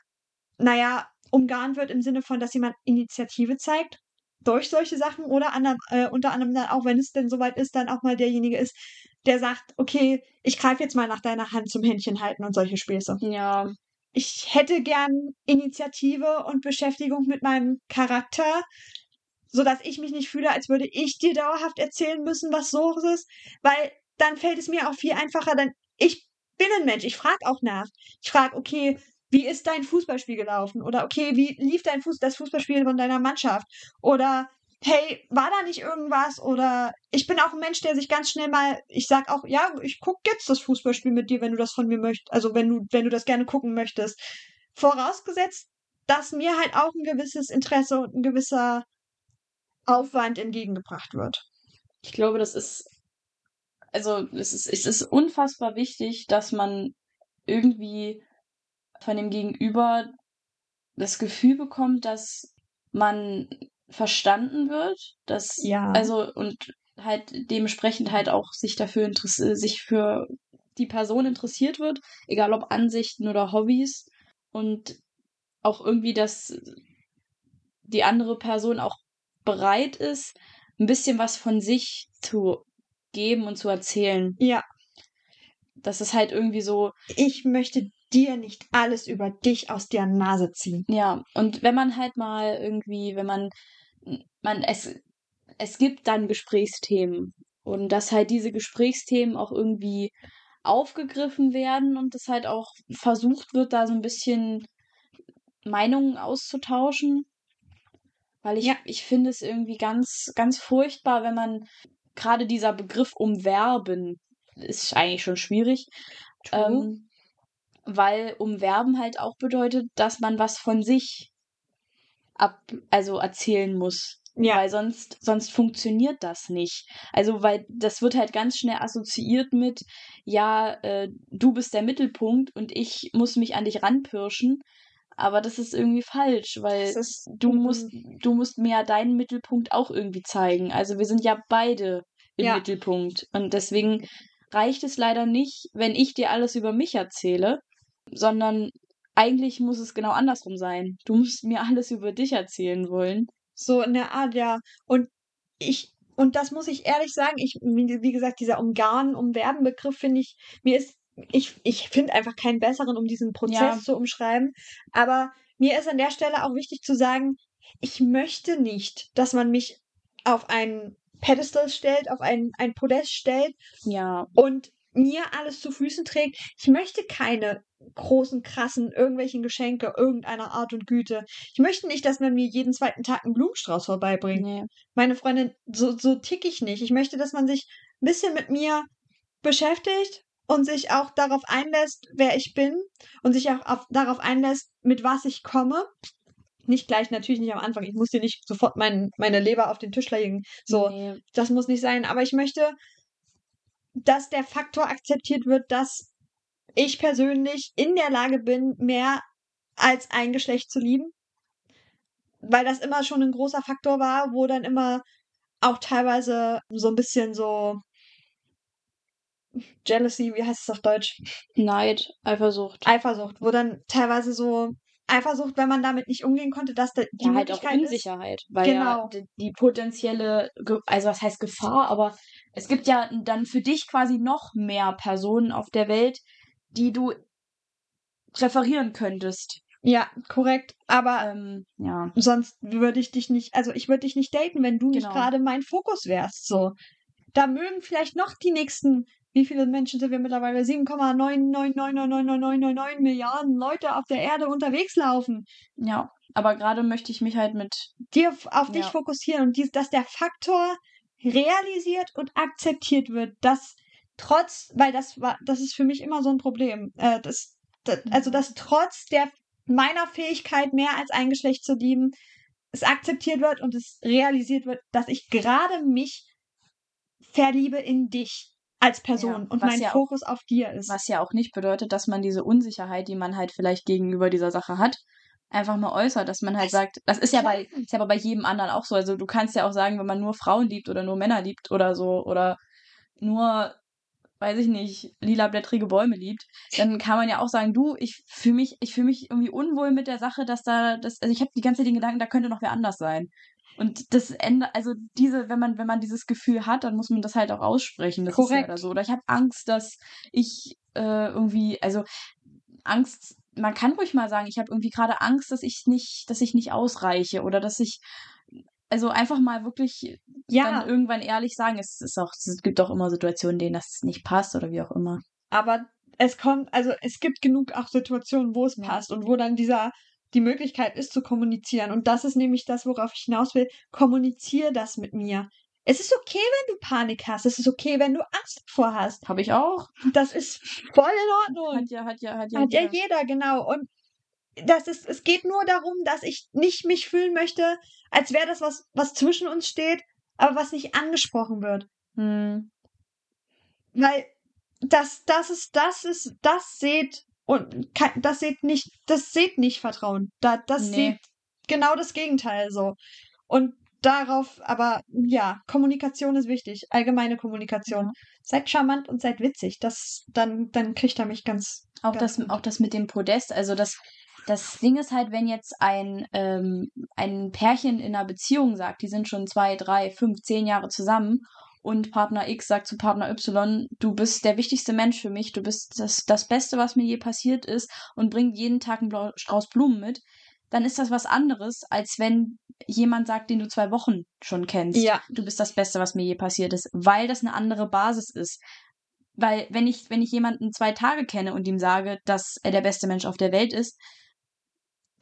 naja, umgarnt wird im Sinne von, dass jemand Initiative zeigt durch solche Sachen oder anderem, äh, unter anderem dann auch, wenn es denn soweit ist, dann auch mal derjenige ist, der sagt, okay, ich greife jetzt mal nach deiner Hand zum Händchen halten und solche Späße
Ja.
Ich hätte gern Initiative und Beschäftigung mit meinem Charakter, so dass ich mich nicht fühle, als würde ich dir dauerhaft erzählen müssen, was so ist, weil dann fällt es mir auch viel einfacher, denn ich bin ein Mensch, ich frage auch nach. Ich frage, okay, wie ist dein Fußballspiel gelaufen? Oder okay, wie lief dein Fuß das Fußballspiel von deiner Mannschaft? Oder hey, war da nicht irgendwas? Oder ich bin auch ein Mensch, der sich ganz schnell mal, ich sag auch, ja, ich guck jetzt das Fußballspiel mit dir, wenn du das von mir möchtest, also wenn du, wenn du das gerne gucken möchtest. Vorausgesetzt, dass mir halt auch ein gewisses Interesse und ein gewisser Aufwand entgegengebracht wird.
Ich glaube, das ist, also es ist, es ist unfassbar wichtig, dass man irgendwie von dem Gegenüber das Gefühl bekommt, dass man verstanden wird, dass,
Ja.
also und halt dementsprechend halt auch sich dafür interessiert, sich für die Person interessiert wird, egal ob Ansichten oder Hobbys und auch irgendwie, dass die andere Person auch bereit ist, ein bisschen was von sich zu geben und zu erzählen.
Ja,
Das ist halt irgendwie so,
ich möchte dir nicht alles über dich aus der Nase ziehen.
ja, und wenn man halt mal irgendwie, wenn man, man, es, es gibt dann Gesprächsthemen und dass halt diese Gesprächsthemen auch irgendwie aufgegriffen werden und dass halt auch versucht wird, da so ein bisschen Meinungen auszutauschen. Weil ich,
Ja.
ich finde es irgendwie ganz, ganz furchtbar, wenn man gerade dieser Begriff umwerben ist eigentlich schon schwierig. Ähm, weil umwerben halt auch bedeutet, dass man was von sich ab, also erzählen muss.
Ja.
Weil sonst, sonst funktioniert das nicht. Also, weil das wird halt ganz schnell assoziiert mit, ja, äh, du bist der Mittelpunkt und ich muss mich an dich ranpirschen. Aber das ist irgendwie falsch, weil
ist,
du
mm,
musst, du musst mir ja deinen Mittelpunkt auch irgendwie zeigen. Also wir sind ja beide im
Ja.
Mittelpunkt. Und deswegen reicht es leider nicht, wenn ich dir alles über mich erzähle, sondern eigentlich muss es genau andersrum sein. Du musst mir alles über dich erzählen wollen.
So in der Art, ja. Und ich, und das muss ich ehrlich sagen, ich, wie gesagt, dieser Umgarn, Umwerben-Begriff finde ich, mir ist, ich, ich finde einfach keinen besseren, um diesen Prozess
Ja.
zu umschreiben. Aber mir ist an der Stelle auch wichtig zu sagen, ich möchte nicht, dass man mich auf ein Pedestal stellt, auf ein, ein Podest stellt
Ja,
und mir alles zu Füßen trägt. Ich möchte keine großen, krassen, irgendwelchen Geschenke irgendeiner Art und Güte. Ich möchte nicht, dass man mir jeden zweiten Tag einen Blumenstrauß vorbeibringt.
nee.
Meine Freundin, so, so tick ich nicht. Ich möchte, dass man sich ein bisschen mit mir beschäftigt und sich auch darauf einlässt, wer ich bin und sich auch auf, darauf einlässt, mit was ich komme. Nicht gleich, natürlich nicht am Anfang. Ich muss dir nicht sofort mein, meine Leber auf den Tisch legen. So,
Nee.
das muss nicht sein. Aber ich möchte, dass der Faktor akzeptiert wird, dass ich persönlich in der Lage bin, mehr als ein Geschlecht zu lieben. Weil das immer schon ein großer Faktor war, wo dann immer auch teilweise so ein bisschen so Jealousy, wie heißt es auf Deutsch?
Neid, Eifersucht.
Eifersucht, wo dann teilweise so Eifersucht, wenn man damit nicht umgehen konnte, dass da die
ja, halt auch
Möglichkeit ist.
Unsicherheit, weil
Genau.
ja die, potenzielle, also was heißt Gefahr, aber es gibt ja dann für dich quasi noch mehr Personen auf der Welt, die du präferieren könntest.
Ja, korrekt. Aber
Ähm, ja.
sonst würde ich dich nicht, also ich würde dich nicht daten, wenn du nicht
Genau.
gerade mein Fokus wärst. So. Da mögen vielleicht noch die nächsten, wie viele Menschen sind wir mittlerweile? 7,9999999 Milliarden Leute auf der Erde unterwegs laufen,
Ja, aber gerade möchte ich mich halt mit,
die auf, auf dich
Ja.
fokussieren und dies, dass der Faktor realisiert und akzeptiert wird, dass trotz, weil das war, das ist für mich immer so ein Problem, äh, das, das, also dass trotz der meiner Fähigkeit mehr als ein Geschlecht zu lieben, es akzeptiert wird und es realisiert wird, dass ich gerade mich verliebe in dich als Person
Ja,
und mein
ja auch-
Fokus auf dir ist.
was ja auch nicht bedeutet, dass man diese Unsicherheit, die man halt vielleicht gegenüber dieser Sache hat, einfach mal äußert, dass man halt
Das-
sagt, das ist ja bei, ist ja aber bei jedem anderen auch so. Also du kannst ja auch sagen, wenn man nur Frauen liebt oder nur Männer liebt oder so oder nur, weiß ich nicht, lilablättrige Bäume liebt, dann kann man ja auch sagen, du, ich fühle mich, ich fühle mich irgendwie unwohl mit der Sache, dass da, das, also ich habe die ganze Zeit den Gedanken, da könnte noch wer anders sein. Und das ändert, also diese, wenn man, wenn man dieses Gefühl hat, dann muss man das halt auch aussprechen. Das ist
Korrekt.
leider so. Oder ich habe Angst, dass ich äh, irgendwie, also Angst, man kann ruhig mal sagen, ich habe irgendwie gerade Angst, dass ich nicht, dass ich nicht ausreiche oder dass ich, also einfach mal wirklich
Ja,
dann irgendwann ehrlich sagen, es ist auch, es gibt auch immer Situationen, denen das nicht passt oder wie auch immer.
aber es kommt, also es gibt genug auch Situationen, wo es
Ja.
passt und wo dann dieser die Möglichkeit ist zu kommunizieren. Und das ist nämlich das, worauf ich hinaus will. Kommuniziere das mit mir. Es ist okay, wenn du Panik hast. Es ist okay, wenn du Angst davor hast.
Habe ich auch.
Das ist voll in Ordnung.
Hat ja, hat ja, hat ja.
Hat ja
jeder.
jeder, genau. Und das ist, es geht nur darum, dass ich nicht mich fühlen möchte, als wäre das was, was zwischen uns steht, aber was nicht angesprochen wird.
Hm.
Weil das, das ist, das ist, das seht und das seht nicht, das seht nicht Vertrauen. Da, das
Nee.
seht genau das Gegenteil so. Und darauf, aber ja, Kommunikation ist wichtig, allgemeine Kommunikation.
Ja.
Seid charmant und seid witzig. Das, dann, dann kriegt er mich ganz.
Auch
Ganz
das,
gut.
auch das mit dem Podest, also das, das Ding ist halt, wenn jetzt ein, ähm, ein Pärchen in einer Beziehung sagt, die sind schon zwei, drei, fünf, zehn Jahre zusammen und Partner X sagt zu Partner Y, du bist der wichtigste Mensch für mich, du bist das, das Beste, was mir je passiert ist und bringt jeden Tag einen Blau Strauß Blumen mit, dann ist das was anderes, als wenn jemand sagt, den du zwei Wochen schon kennst.
Ja.
Du bist das Beste, was mir je passiert ist, weil das eine andere Basis ist. Weil wenn ich, wenn ich jemanden zwei Tage kenne und ihm sage, dass er der beste Mensch auf der Welt ist,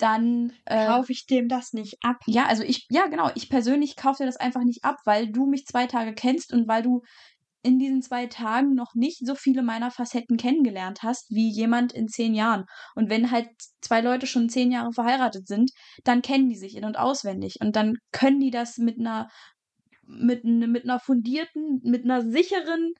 dann äh,
Kaufe ich dem das nicht ab.
ja, also ich, ja genau, ich persönlich kaufe dir das einfach nicht ab, weil du mich zwei Tage kennst und weil du in diesen zwei Tagen noch nicht so viele meiner Facetten kennengelernt hast, wie jemand in zehn Jahren. Und wenn halt zwei Leute schon zehn Jahre verheiratet sind, dann kennen die sich in- und auswendig. Und dann können die das mit einer, mit, mit einer fundierten, mit einer sicheren,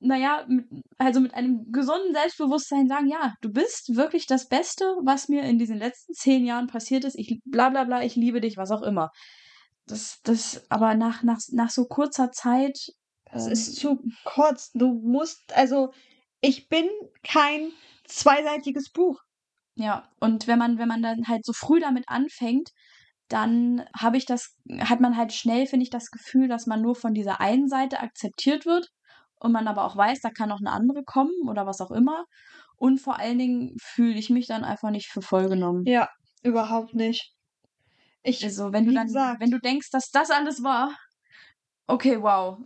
naja, mit, also mit einem gesunden Selbstbewusstsein sagen, ja, du bist wirklich das Beste, was mir in diesen letzten zehn Jahren passiert ist. Ich bla bla bla, ich liebe dich, was auch immer. Das, das, aber nach, nach, nach so kurzer Zeit
Das
Ähm,
ist zu kurz. Du musst, also, ich bin kein zweiseitiges Buch.
Ja, und wenn man, wenn man dann halt so früh damit anfängt, dann habe ich das, hat man halt schnell, finde ich, das Gefühl, dass man nur von dieser einen Seite akzeptiert wird und man aber auch weiß, da kann noch eine andere kommen oder was auch immer. Und vor allen Dingen fühle ich mich dann einfach nicht für voll genommen.
Ja, überhaupt nicht. Ich,
Also, wenn du dann,
gesagt.
wenn du denkst, dass das alles war, okay, wow.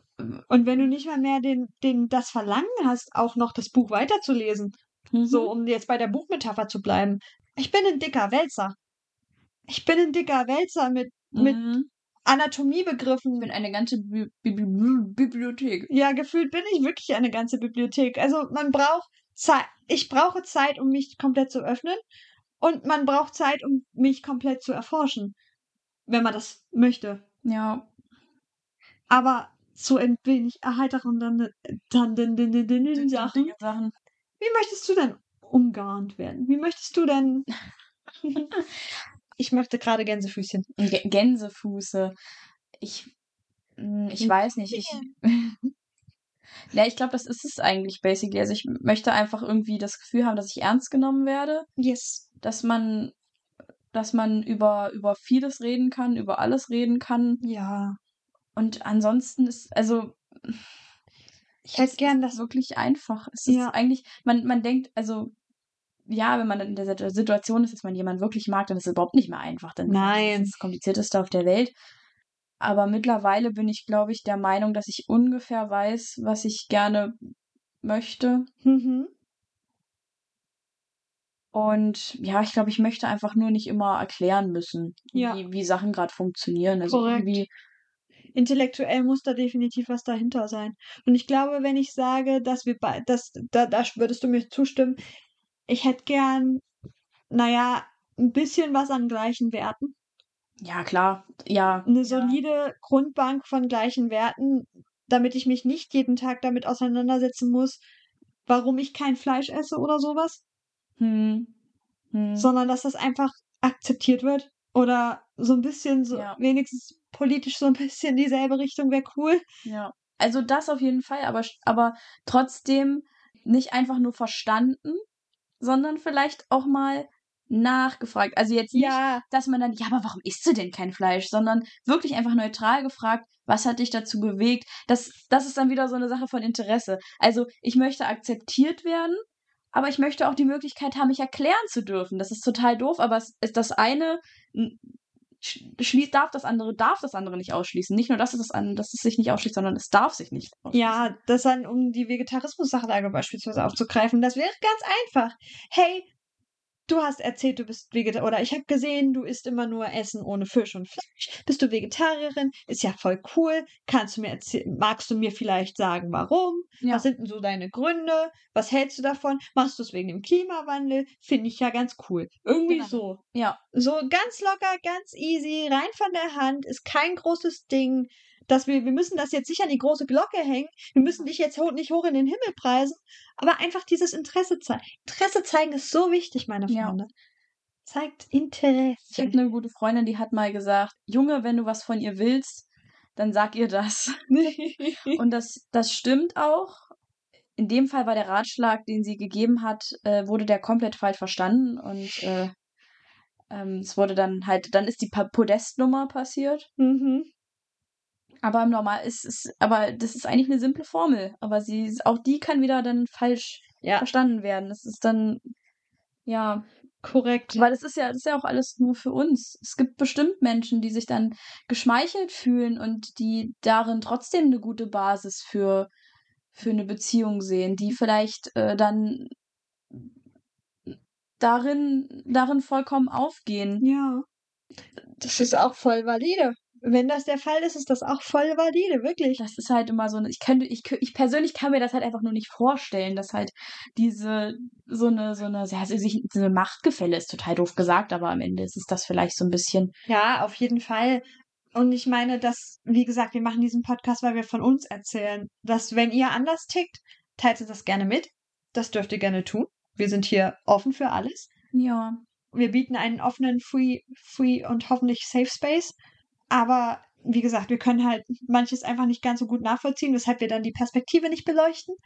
und wenn du nicht mal mehr den, den, das Verlangen hast, auch noch das Buch weiterzulesen,
Mhm.
so um jetzt bei der Buchmetapher zu bleiben. Ich bin ein dicker Wälzer. Ich bin ein dicker Wälzer mit, mit
Mhm.
Anatomiebegriffen.
Ich bin eine ganze Bi Bi Bi Bi Bibliothek.
Ja, gefühlt bin ich wirklich eine ganze Bibliothek. Also man braucht Zeit. Ich brauche Zeit, um mich komplett zu öffnen. Und man braucht Zeit, um mich komplett zu erforschen. Wenn man das möchte.
Ja,
Aber zu ein wenig erheiternden dann, dann, dann, dann, dann, Sachen.
Sachen.
Wie möchtest du denn umgarnt werden? Wie möchtest du denn. ich möchte gerade Gänsefüßchen.
G Gänsefuße. Ich, hm, ich weiß nicht. Ich, ja, ich glaube, das ist es eigentlich basically. Also ich möchte einfach irgendwie das Gefühl haben, dass ich ernst genommen werde,
Yes.
dass man, dass man über, über vieles reden kann, über alles reden kann.
Ja.
Und ansonsten ist, also,
Ich hätte gern
das wirklich einfach. Es ist
Ja.
eigentlich, man, man denkt, also, ja, wenn man in der Sit- Situation ist, dass man jemanden wirklich mag, dann ist es überhaupt nicht mehr einfach. Dann
Nein.
ist es das komplizierteste auf der Welt. Aber mittlerweile bin ich, glaube ich, der Meinung, dass ich ungefähr weiß, was ich gerne möchte.
Mhm.
Und ja, ich glaube, ich möchte einfach nur nicht immer erklären müssen,
Ja.
wie, wie Sachen gerade funktionieren. Also
Korrekt.
irgendwie,
intellektuell muss da definitiv was dahinter sein. Und ich glaube, wenn ich sage, dass wir bei, dass, da, da würdest du mir zustimmen, ich hätte gern, naja, ein bisschen was an gleichen Werten.
ja, klar, ja,
Eine solide Grundbank von gleichen Werten, damit ich mich nicht jeden Tag damit auseinandersetzen muss, warum ich kein Fleisch esse oder sowas,
hm, hm.
sondern dass das einfach akzeptiert wird. Oder so ein bisschen, so
Ja.
wenigstens politisch so ein bisschen dieselbe Richtung wäre cool.
Ja, also das auf jeden Fall, aber, aber trotzdem nicht einfach nur verstanden, sondern vielleicht auch mal nachgefragt. Also jetzt nicht,
Ja,
dass man dann, ja, aber warum isst du denn kein Fleisch, sondern wirklich einfach neutral gefragt, was hat dich dazu bewegt? Das, das ist dann wieder so eine Sache von Interesse. Also ich möchte akzeptiert werden, aber ich möchte auch die Möglichkeit haben, mich erklären zu dürfen. Das ist total doof, aber es ist das eine schließt, darf das andere, darf das andere nicht ausschließen. Nicht nur, dass es, das an, dass es sich nicht ausschließt, sondern es darf sich nicht ausschließen.
Ja, das dann, um die Vegetarismus-Sachlage beispielsweise aufzugreifen, das wäre ganz einfach. Hey, du hast erzählt, du bist Vegetarier, oder ich habe gesehen, du isst immer nur Essen ohne Fisch und Fleisch. Bist du Vegetarierin? Ist ja voll cool. Kannst du mir erzählen, magst du mir vielleicht sagen, warum?
Ja.
Was sind denn so deine Gründe? Was hältst du davon? Machst du es wegen dem Klimawandel? Finde ich ja ganz cool. Irgendwie
Genau.
so.
Ja,
So ganz locker, ganz easy, rein von der Hand, ist kein großes Ding. Dass wir, wir müssen das jetzt nicht an die große Glocke hängen. Wir müssen dich jetzt ho nicht hoch in den Himmel preisen. Aber einfach dieses Interesse zeigen. Interesse zeigen ist so wichtig, meine
Ja.
Freunde. Zeigt Interesse.
ich habe eine gute Freundin, die hat mal gesagt, Junge, wenn du was von ihr willst, dann sag ihr das. Und das, das stimmt auch. In dem Fall war der Ratschlag, den sie gegeben hat, äh, wurde der komplett falsch verstanden und äh, ähm, es wurde dann halt, dann ist die Podestnummer passiert.
mhm.
Aber im Normal ist es, aber das ist eigentlich eine simple Formel. Aber sie, auch die kann wieder dann falsch
Ja,
verstanden werden. Das ist dann, ja,
korrekt.
weil das ist ja, das ist ja auch alles nur für uns. Es gibt bestimmt Menschen, die sich dann geschmeichelt fühlen und die darin trotzdem eine gute Basis für, für eine Beziehung sehen, die vielleicht äh, dann darin, darin vollkommen aufgehen.
Ja. Das ist auch voll valide. Wenn das der Fall ist, ist das auch voll valide, wirklich.
Das ist halt immer so eine, ich könnte, ich, ich persönlich kann mir das halt einfach nur nicht vorstellen, dass halt diese, so eine, so eine, ja, also sich, so eine Machtgefälle ist total doof gesagt, aber am Ende ist es das vielleicht so ein bisschen,
Ja, auf jeden Fall. Und ich meine, dass, wie gesagt, wir machen diesen Podcast, weil wir von uns erzählen, dass wenn ihr anders tickt, teilt uns das gerne mit. Das dürft ihr gerne tun. Wir sind hier offen für alles.
ja,
Wir bieten einen offenen, free, free und hoffentlich safe space. Aber wie gesagt, wir können halt manches einfach nicht ganz so gut nachvollziehen, weshalb wir dann die Perspektive nicht beleuchten.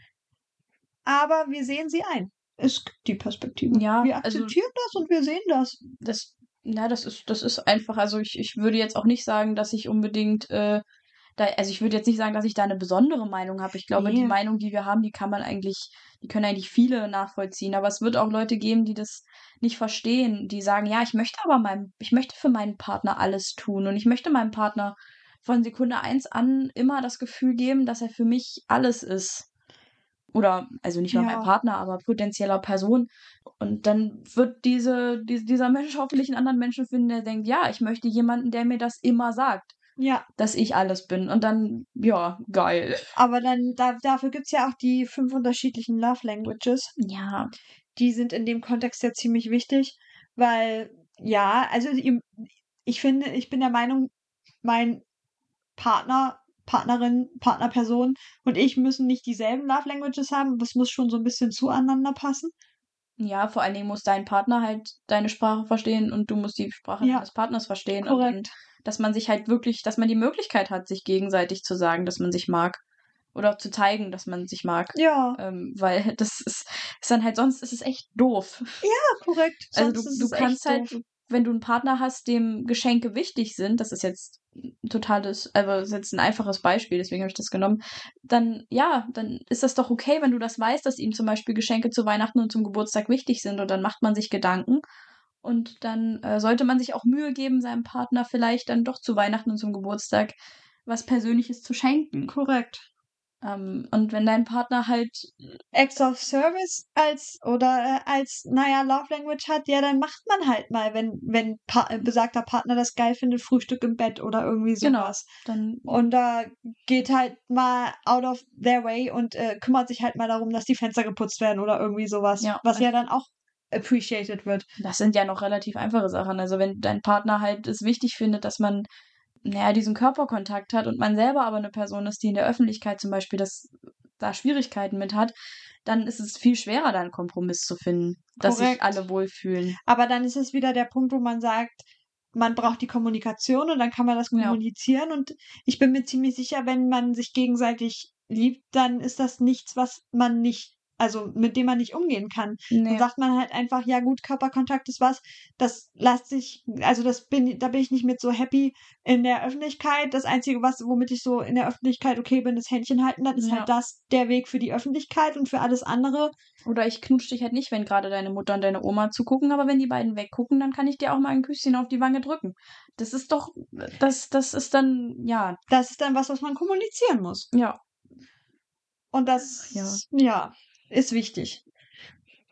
Aber wir sehen sie ein. Es gibt die Perspektive.
Ja,
wir
also-
akzeptieren das und wir sehen das.
das, na, das ist, das ist einfach, also ich, ich würde jetzt auch nicht sagen, dass ich unbedingt, äh, da, also ich würde jetzt nicht sagen, dass ich da eine besondere Meinung habe. Ich glaube, die
Nee.
Meinung, die wir haben, die kann man eigentlich, die können eigentlich viele nachvollziehen. Aber es wird auch Leute geben, die das nicht verstehen, die sagen, ja, ich möchte aber meinem, ich möchte für meinen Partner alles tun und ich möchte meinem Partner von Sekunde eins an immer das Gefühl geben, dass er für mich alles ist. Oder, also nicht nur
Ja.
mein Partner, aber potenzieller Person. Und dann wird diese, die, dieser Mensch hoffentlich einen anderen Menschen finden, der denkt, ja, ich möchte jemanden, der mir das immer sagt,
Ja,
dass ich alles bin. Und dann, ja, geil.
aber dann, da, dafür gibt's ja auch die fünf unterschiedlichen Love Languages.
Ja,
Die sind in dem Kontext ja ziemlich wichtig, weil, ja, also ich finde, ich bin der Meinung, mein Partner, Partnerin, Partnerperson und ich müssen nicht dieselben Love Languages haben. Das muss schon so ein bisschen zueinander passen.
Ja, vor allen Dingen muss dein Partner halt deine Sprache verstehen und du musst die Sprache
Ja.
deines Partners verstehen. Und
Korrekt.
dass man sich halt wirklich, dass man die Möglichkeit hat, sich gegenseitig zu sagen, dass man sich mag. Oder zu zeigen, dass man sich mag.
Ja,
Ähm, weil das ist, ist dann halt, sonst ist es echt doof.
korrekt.
Also du,
Sonst ist
du
es
kannst halt,
doof.
Wenn du einen Partner hast, dem Geschenke wichtig sind, das ist jetzt ein totales, also ist jetzt ein einfaches Beispiel, deswegen habe ich das genommen, dann ja, dann ist das doch okay, wenn du das weißt, dass ihm zum Beispiel Geschenke zu Weihnachten und zum Geburtstag wichtig sind und dann macht man sich Gedanken und dann äh, sollte man sich auch Mühe geben, seinem Partner vielleicht dann doch zu Weihnachten und zum Geburtstag was Persönliches zu schenken.
Korrekt.
Ähm, und wenn dein Partner halt
Acts of Service als oder äh, als naja Love Language hat, ja, dann macht man halt mal, wenn wenn pa äh, besagter Partner das geil findet, Frühstück im Bett oder irgendwie
Genau.
sowas.
dann
Und da geht halt mal out of their way und äh, kümmert sich halt mal darum, dass die Fenster geputzt werden oder irgendwie sowas,
Ja.
was ja dann auch appreciated wird.
Das sind ja noch relativ einfache Sachen. Also wenn dein Partner halt es wichtig findet, dass man naja, diesen Körperkontakt hat und man selber aber eine Person ist, die in der Öffentlichkeit zum Beispiel das, da Schwierigkeiten mit hat, dann ist es viel schwerer, da einen Kompromiss zu finden, dass sich
Korrekt.
alle wohlfühlen.
Aber dann ist es wieder der Punkt, wo man sagt, man braucht die Kommunikation und dann kann man das
Ja.
kommunizieren. Und ich bin mir ziemlich sicher, wenn man sich gegenseitig liebt, dann ist das nichts, was man nicht, also mit dem man nicht umgehen kann. Dann
Nee.
sagt man halt einfach, ja gut, Körperkontakt ist was, das lässt sich, also das bin, da bin ich nicht mit so happy in der Öffentlichkeit. Das Einzige, was, womit ich so in der Öffentlichkeit okay bin, ist Händchen halten. Dann ist
Ja.
halt das der Weg für die Öffentlichkeit und für alles andere.
Oder ich knutsch dich halt nicht, wenn gerade deine Mutter und deine Oma zugucken, aber wenn die beiden weggucken, dann kann ich dir auch mal ein Küsschen auf die Wange drücken. Das ist doch, das, das ist dann, ja,
Das ist dann was, was man kommunizieren muss.
ja,
Und das,
Ja.
ja, ist wichtig.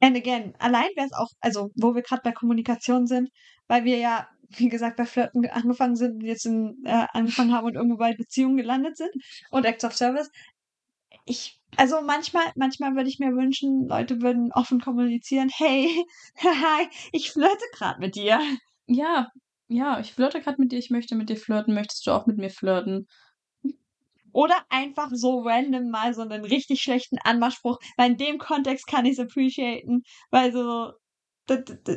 And again, allein wäre es auch, also wo wir gerade bei Kommunikation sind, weil wir ja, wie gesagt, bei Flirten ge- angefangen sind und jetzt in, äh, angefangen haben und irgendwo bei Beziehungen gelandet sind und Acts of Service. Ich, also manchmal, manchmal würde ich mir wünschen, Leute würden offen kommunizieren, hey, hi, ich flirte gerade mit dir.
ja, ja, ich flirte gerade mit dir, ich möchte mit dir flirten, möchtest du auch mit mir flirten?
Oder einfach so random mal so einen richtig schlechten Anmachspruch. Weil in dem Kontext kann ich es appreciaten. Weil so,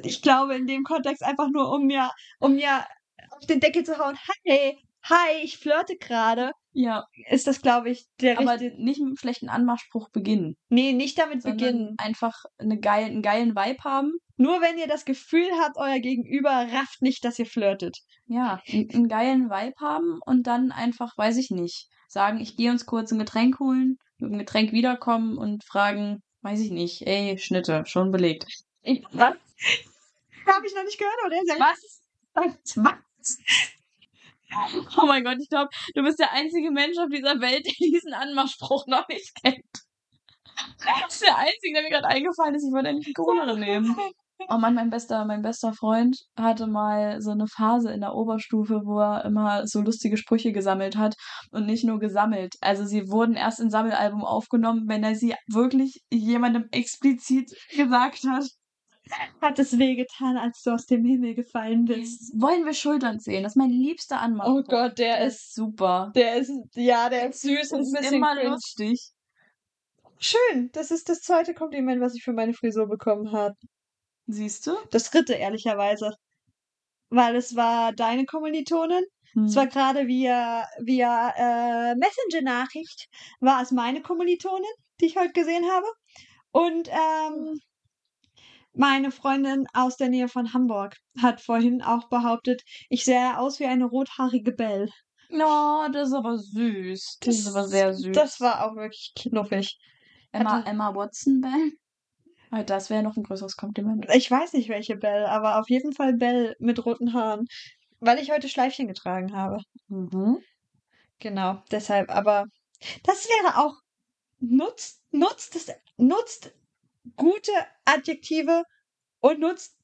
ich glaube, in dem Kontext einfach nur, um mir, um mir auf den Deckel zu hauen, hi, hi, ich flirte gerade,
Ja,
ist das, glaube ich, der
aber
richtige.
nicht mit einem schlechten Anmachspruch beginnen.
Nee, nicht damit beginnen.
einfach eine geil, einen geilen Vibe haben.
Nur wenn ihr das Gefühl habt, euer Gegenüber rafft nicht, dass ihr flirtet.
Ja, einen, einen geilen Vibe haben und dann einfach, weiß ich nicht, sagen, ich gehe uns kurz ein Getränk holen, mit dem Getränk wiederkommen und fragen, weiß ich nicht, ey, Schnitte, schon belegt.
Ich, was? Habe ich noch nicht gehört, oder?
Was?
Was? Was?
Oh mein Gott, ich glaube, du bist der einzige Mensch auf dieser Welt, der diesen Anmachspruch noch nicht kennt. Das ist der einzige, der mir gerade eingefallen ist. Ich wollte eigentlich einen Cola nehmen. Oh Mann, mein bester, mein bester Freund hatte mal so eine Phase in der Oberstufe, wo er immer so lustige Sprüche gesammelt hat und nicht nur gesammelt. Also sie wurden erst in Sammelalbum aufgenommen, wenn er sie wirklich jemandem explizit gesagt hat.
Hat es wehgetan, als du aus dem Himmel gefallen bist?
Wollen wir Schultern zählen? Das ist mein liebster Anmachspruch.
Oh Gott, der
der
ist,
ist super.
der ist, ja, der ist süß und ein
ist
bisschen
immer
cringe.
lustig.
Schön, das ist das zweite Kompliment, was ich für meine Frisur bekommen habe.
Siehst du?
Das dritte, ehrlicherweise. Weil es war deine Kommilitonin Es war gerade via, via äh, Messenger-Nachricht, war es meine Kommilitonin, die ich heute gesehen habe. Und ähm, meine Freundin aus der Nähe von Hamburg hat vorhin auch behauptet, ich sähe aus wie eine rothaarige Belle.
No, das ist aber süß. Das, ist aber sehr süß.
Das war auch wirklich knuffig.
Emma,
hatte-
Emma Watson, Ben. Ah, Das wäre noch ein größeres Kompliment.
Ich weiß nicht, welche Belle, aber auf jeden Fall Belle mit roten Haaren. Weil ich heute Schleifchen getragen habe.
Mhm.
Genau, deshalb, aber das wäre auch, nutzt, nutzt es, nutzt gute Adjektive und nutzt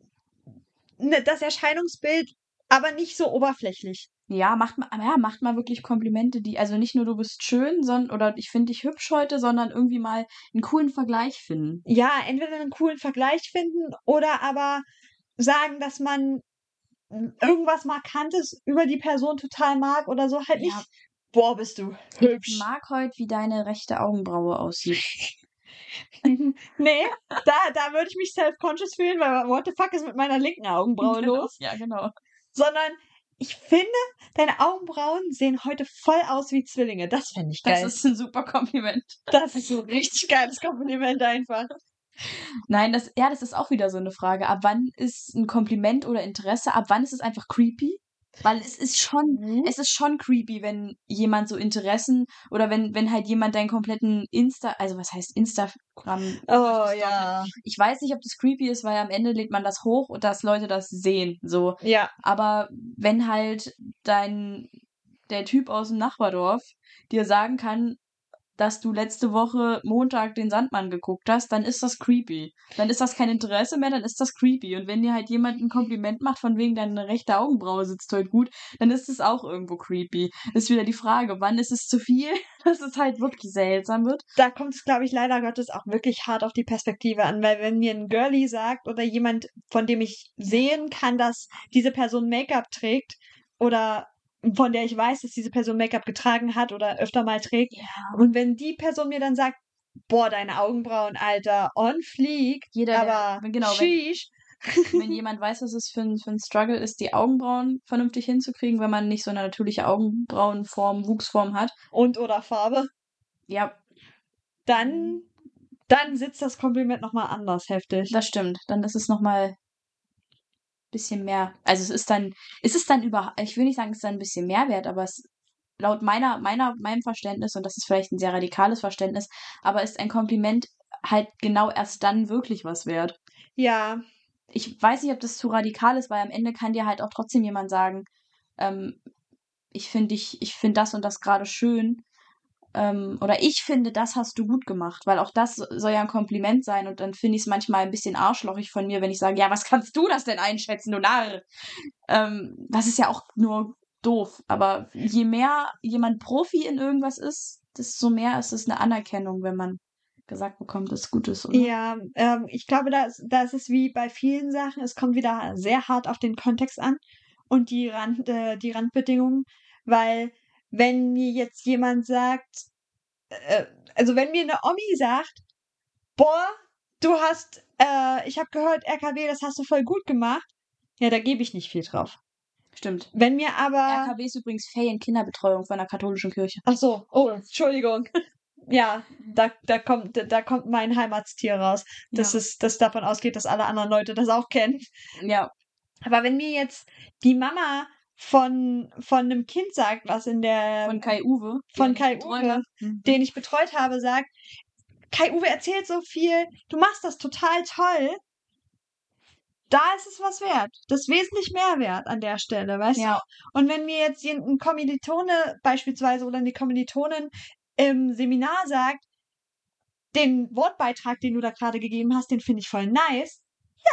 ne- das Erscheinungsbild, aber nicht so oberflächlich.
Ja, macht mal, ja, macht mal wirklich Komplimente, die, also nicht nur du bist schön, sondern, oder ich finde dich hübsch heute, sondern irgendwie mal einen coolen Vergleich finden.
Ja, entweder einen coolen Vergleich finden oder aber sagen, dass man irgendwas Markantes über die Person total mag oder so. Halt nicht,
Ja.
boah, bist du
Ich
hübsch.
mag heute, wie deine rechte Augenbraue aussieht.
Nee, da, da würde ich mich self-conscious fühlen, weil what the fuck ist mit meiner linken Augenbraue los?
Ja, genau.
Sondern ich finde, deine Augenbrauen sehen heute voll aus wie Zwillinge. Das fände ich
Das
geil.
ist ein super Kompliment.
Das ist ein richtig geiles Kompliment einfach.
Nein, das, ja, das ist auch wieder so eine Frage. Ab wann ist ein Kompliment oder Interesse? Ab wann ist es einfach creepy? Weil es ist schon, es ist schon creepy, wenn jemand so Interessen oder wenn, wenn halt jemand deinen kompletten Insta, also was heißt Instagram?
Oh ja.
Ich weiß nicht, ob das creepy ist, weil am Ende legt man das hoch und dass Leute das sehen, so.
Ja,
Aber wenn halt dein, der Typ aus dem Nachbardorf dir sagen kann, dass du letzte Woche Montag den Sandmann geguckt hast, dann ist das creepy. Dann ist das kein Interesse mehr, dann ist das creepy. Und wenn dir halt jemand ein Kompliment macht, von wegen deine rechte Augenbraue sitzt heute gut, dann ist es auch irgendwo creepy. Ist wieder die Frage, wann ist es zu viel, dass es halt wirklich seltsam wird?
da kommt es, glaube ich, leider Gottes auch wirklich hart auf die Perspektive an, weil wenn mir ein Girlie sagt oder jemand, von dem ich sehen kann, dass diese Person Make-up trägt oder von der ich weiß, dass diese Person Make-up getragen hat oder öfter mal trägt,
Ja.
und wenn die Person mir dann sagt, boah, deine Augenbrauen, Alter, on fleek,
Jeder, der-
aber
wenn- genau, wenn-
sheesh,
wenn jemand weiß, was es für ein, für ein Struggle ist, die Augenbrauen vernünftig hinzukriegen, wenn man nicht so eine natürliche Augenbrauenform, Wuchsform hat.
und oder Farbe,
Ja,
dann, dann sitzt das Kompliment nochmal anders heftig.
das stimmt. Dann ist es nochmal bisschen mehr. Also es ist dann, ist es dann über, ich will nicht sagen, es ist dann ein bisschen mehr wert, aber es laut meiner, meiner, meinem Verständnis, und das ist vielleicht ein sehr radikales Verständnis, aber ist ein Kompliment halt genau erst dann wirklich was wert.
Ja,
ich weiß nicht, ob das zu radikal ist, weil am Ende kann dir halt auch trotzdem jemand sagen, ähm, ich finde dich, ich finde das und das gerade schön. Ähm, oder ich finde, das hast du gut gemacht, weil auch das soll ja ein Kompliment sein und dann finde ich es manchmal ein bisschen arschlochig von mir, wenn ich sage, ja, was kannst du das denn einschätzen, du Narr? Ähm, das ist ja auch nur doof. Aber je mehr jemand Profi in irgendwas ist, desto mehr ist es eine Anerkennung, wenn man gesagt bekommt, dass es gut ist. Oder?
Ja, ähm, ich glaube, da ist, wie bei vielen Sachen, es kommt wieder sehr hart auf den Kontext an und die, Rand, äh, die Randbedingungen, weil wenn mir jetzt jemand sagt, äh, also wenn mir eine Omi sagt, boah, du hast, äh, ich habe gehört, RKW, das hast du voll gut gemacht, ja, da gebe ich nicht viel drauf.
Stimmt.
Wenn mir aber,
RKW ist übrigens Ferien-Kinderbetreuung von der katholischen Kirche.
ach so, oh, Entschuldigung. Ja, da, da kommt, da kommt mein Heimatstier raus, dass
Ja.
es, dass davon ausgeht, dass alle anderen Leute das auch kennen.
Ja,
Aber wenn mir jetzt die Mama von, von einem Kind sagt, was in der,
von Kai Uwe.
von Kai Uwe.
Mhm.
den ich betreut habe, sagt, Kai Uwe erzählt so viel, du machst das total toll. Da ist es was wert. Das ist wesentlich mehr wert an der Stelle, weißt
Ja,
du? Und wenn mir jetzt ein Kommilitone beispielsweise oder eine Kommilitonin im Seminar sagt, den Wortbeitrag, den du da gerade gegeben hast, den finde ich voll nice,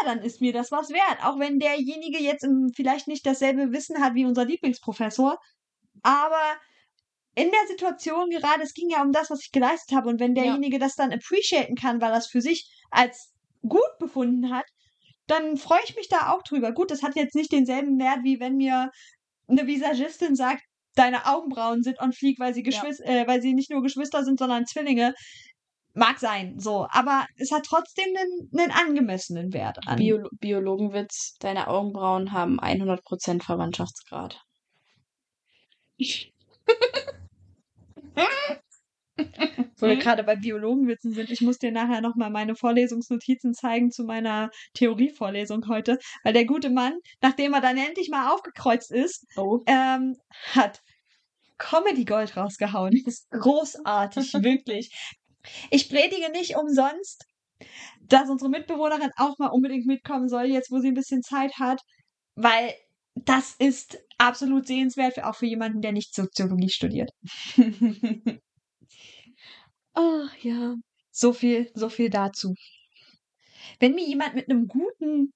ja, dann ist mir das was wert. Auch wenn derjenige jetzt im, vielleicht nicht dasselbe Wissen hat wie unser Lieblingsprofessor, aber in der Situation gerade, es ging ja um das, was ich geleistet habe, und wenn
Ja.
derjenige das dann appreciaten kann, weil er es für sich als gut befunden hat, dann freue ich mich da auch drüber. Gut, das hat jetzt nicht denselben Wert, wie wenn mir eine Visagistin sagt, deine Augenbrauen sind on fleek, weil sie,
Ja.
Geschwis äh, weil sie nicht nur Geschwister sind, sondern Zwillinge. Mag sein, so. Aber es hat trotzdem einen, einen angemessenen Wert an.
Bio Biologenwitz, deine Augenbrauen haben 100% Verwandtschaftsgrad.
Wo wir gerade bei Biologenwitzen sind, ich muss dir nachher nochmal meine Vorlesungsnotizen zeigen zu meiner Theorievorlesung heute, weil der gute Mann, nachdem er dann endlich mal aufgekreuzt ist,
Oh.
ähm, hat Comedy Gold rausgehauen. Das ist großartig, wirklich. Ich predige nicht umsonst, dass unsere Mitbewohnerin auch mal unbedingt mitkommen soll, jetzt wo sie ein bisschen Zeit hat, weil das ist absolut sehenswert, auch für jemanden, der nicht Soziologie studiert.
Ach ja.
So viel, so viel dazu. Wenn mir jemand mit einem guten,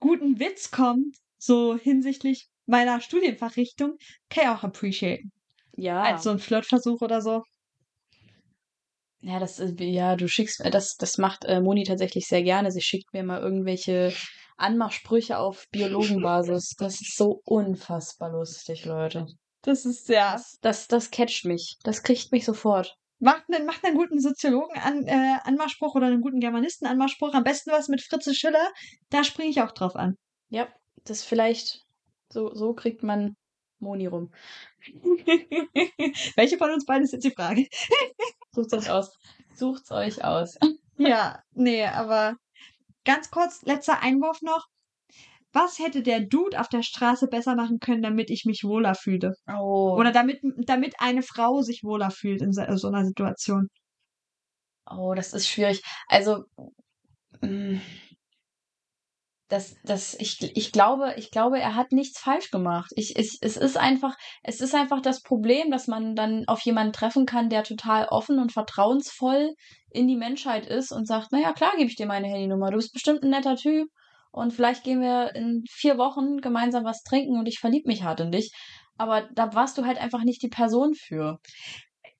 guten Witz kommt, so hinsichtlich meiner Studienfachrichtung, kann ich auch appreciaten.
Ja.
Als so ein Flirtversuch oder so.
Ja, das ist, ja, du schickst, äh, das, das macht äh, Moni tatsächlich sehr gerne. Sie schickt mir mal irgendwelche Anmachsprüche auf Biologenbasis. Das ist so unfassbar lustig, Leute.
Das ist ja.
Das, das, das catcht mich. Das kriegt mich sofort.
Macht einen, macht einen guten Soziologen an, äh, Anmachspruch oder einen guten Germanisten Anmachspruch. Am besten was mit Fritze Schiller. Da springe ich auch drauf an.
Ja, das vielleicht, so, so kriegt man Moni rum.
Welche von uns beiden ist jetzt die Frage?
Sucht's euch aus. Sucht's euch aus.
Ja, nee, aber ganz kurz, letzter Einwurf noch. Was hätte der Dude auf der Straße besser machen können, damit ich mich wohler fühle?
Oh.
Oder damit, damit eine Frau sich wohler fühlt in so, so einer Situation?
Oh, das ist schwierig. Also, mm, das, das, ich, ich glaube, ich glaube, er hat nichts falsch gemacht. Ich, ich, es ist einfach, es ist einfach das Problem, dass man dann auf jemanden treffen kann, der total offen und vertrauensvoll in die Menschheit ist und sagt, naja, klar gebe ich dir meine Handynummer. Du bist bestimmt ein netter Typ und vielleicht gehen wir in vier Wochen gemeinsam was trinken und ich verlieb mich hart in dich. Aber da warst du halt einfach nicht die Person für.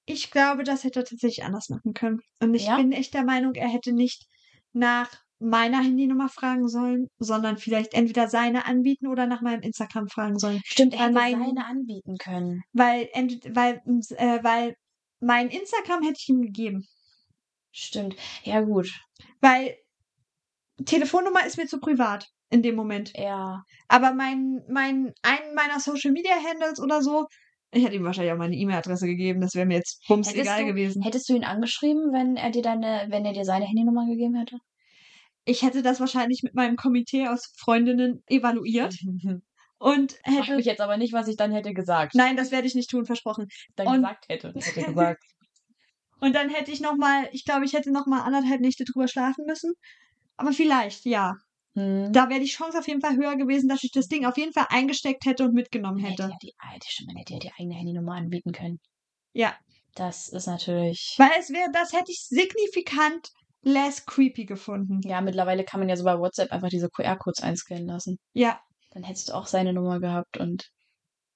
Ich glaube, das hätte er tatsächlich anders machen können. Und ich
Ja?
bin echt der Meinung, er hätte nicht nach meiner Handynummer fragen sollen, sondern vielleicht entweder seine anbieten oder nach meinem Instagram fragen sollen.
Stimmt, er hätte
mein-
seine anbieten können.
Weil, weil, äh, weil mein Instagram hätte ich ihm gegeben.
Stimmt. Ja, gut.
Weil Telefonnummer ist mir zu privat in dem Moment.
Ja.
Aber mein, mein, einen meiner Social Media Handles oder so, ich hätte ihm wahrscheinlich auch meine E-Mail-Adresse gegeben, das wäre mir jetzt bums
Hättest
egal
du-
gewesen.
Hättest du ihn angeschrieben, wenn er dir deine, wenn er dir seine Handynummer gegeben hätte?
Ich hätte das wahrscheinlich mit meinem Komitee aus Freundinnen evaluiert und
Frag
hätte.
mich jetzt aber nicht, was ich dann hätte gesagt.
Nein, das werde ich nicht tun, versprochen.
dann
und-
gesagt hätte. Hätte gesagt.
Und dann hätte ich noch mal, ich glaube, ich hätte noch mal anderthalb Nächte drüber schlafen müssen. Aber vielleicht, ja.
Hm.
Da wäre die Chance auf jeden Fall höher gewesen, dass ich das Ding auf jeden Fall eingesteckt hätte und mitgenommen
hätte
hätte.
ja die, die, stimmt, man hätte ja die eigene Handynummer anbieten können.
Ja.
Das ist natürlich.
Weil es wäre, das hätte ich signifikant less creepy gefunden.
Ja, mittlerweile kann man ja so bei WhatsApp einfach diese QR-Codes einscannen lassen.
Ja.
Dann hättest du auch seine Nummer gehabt und.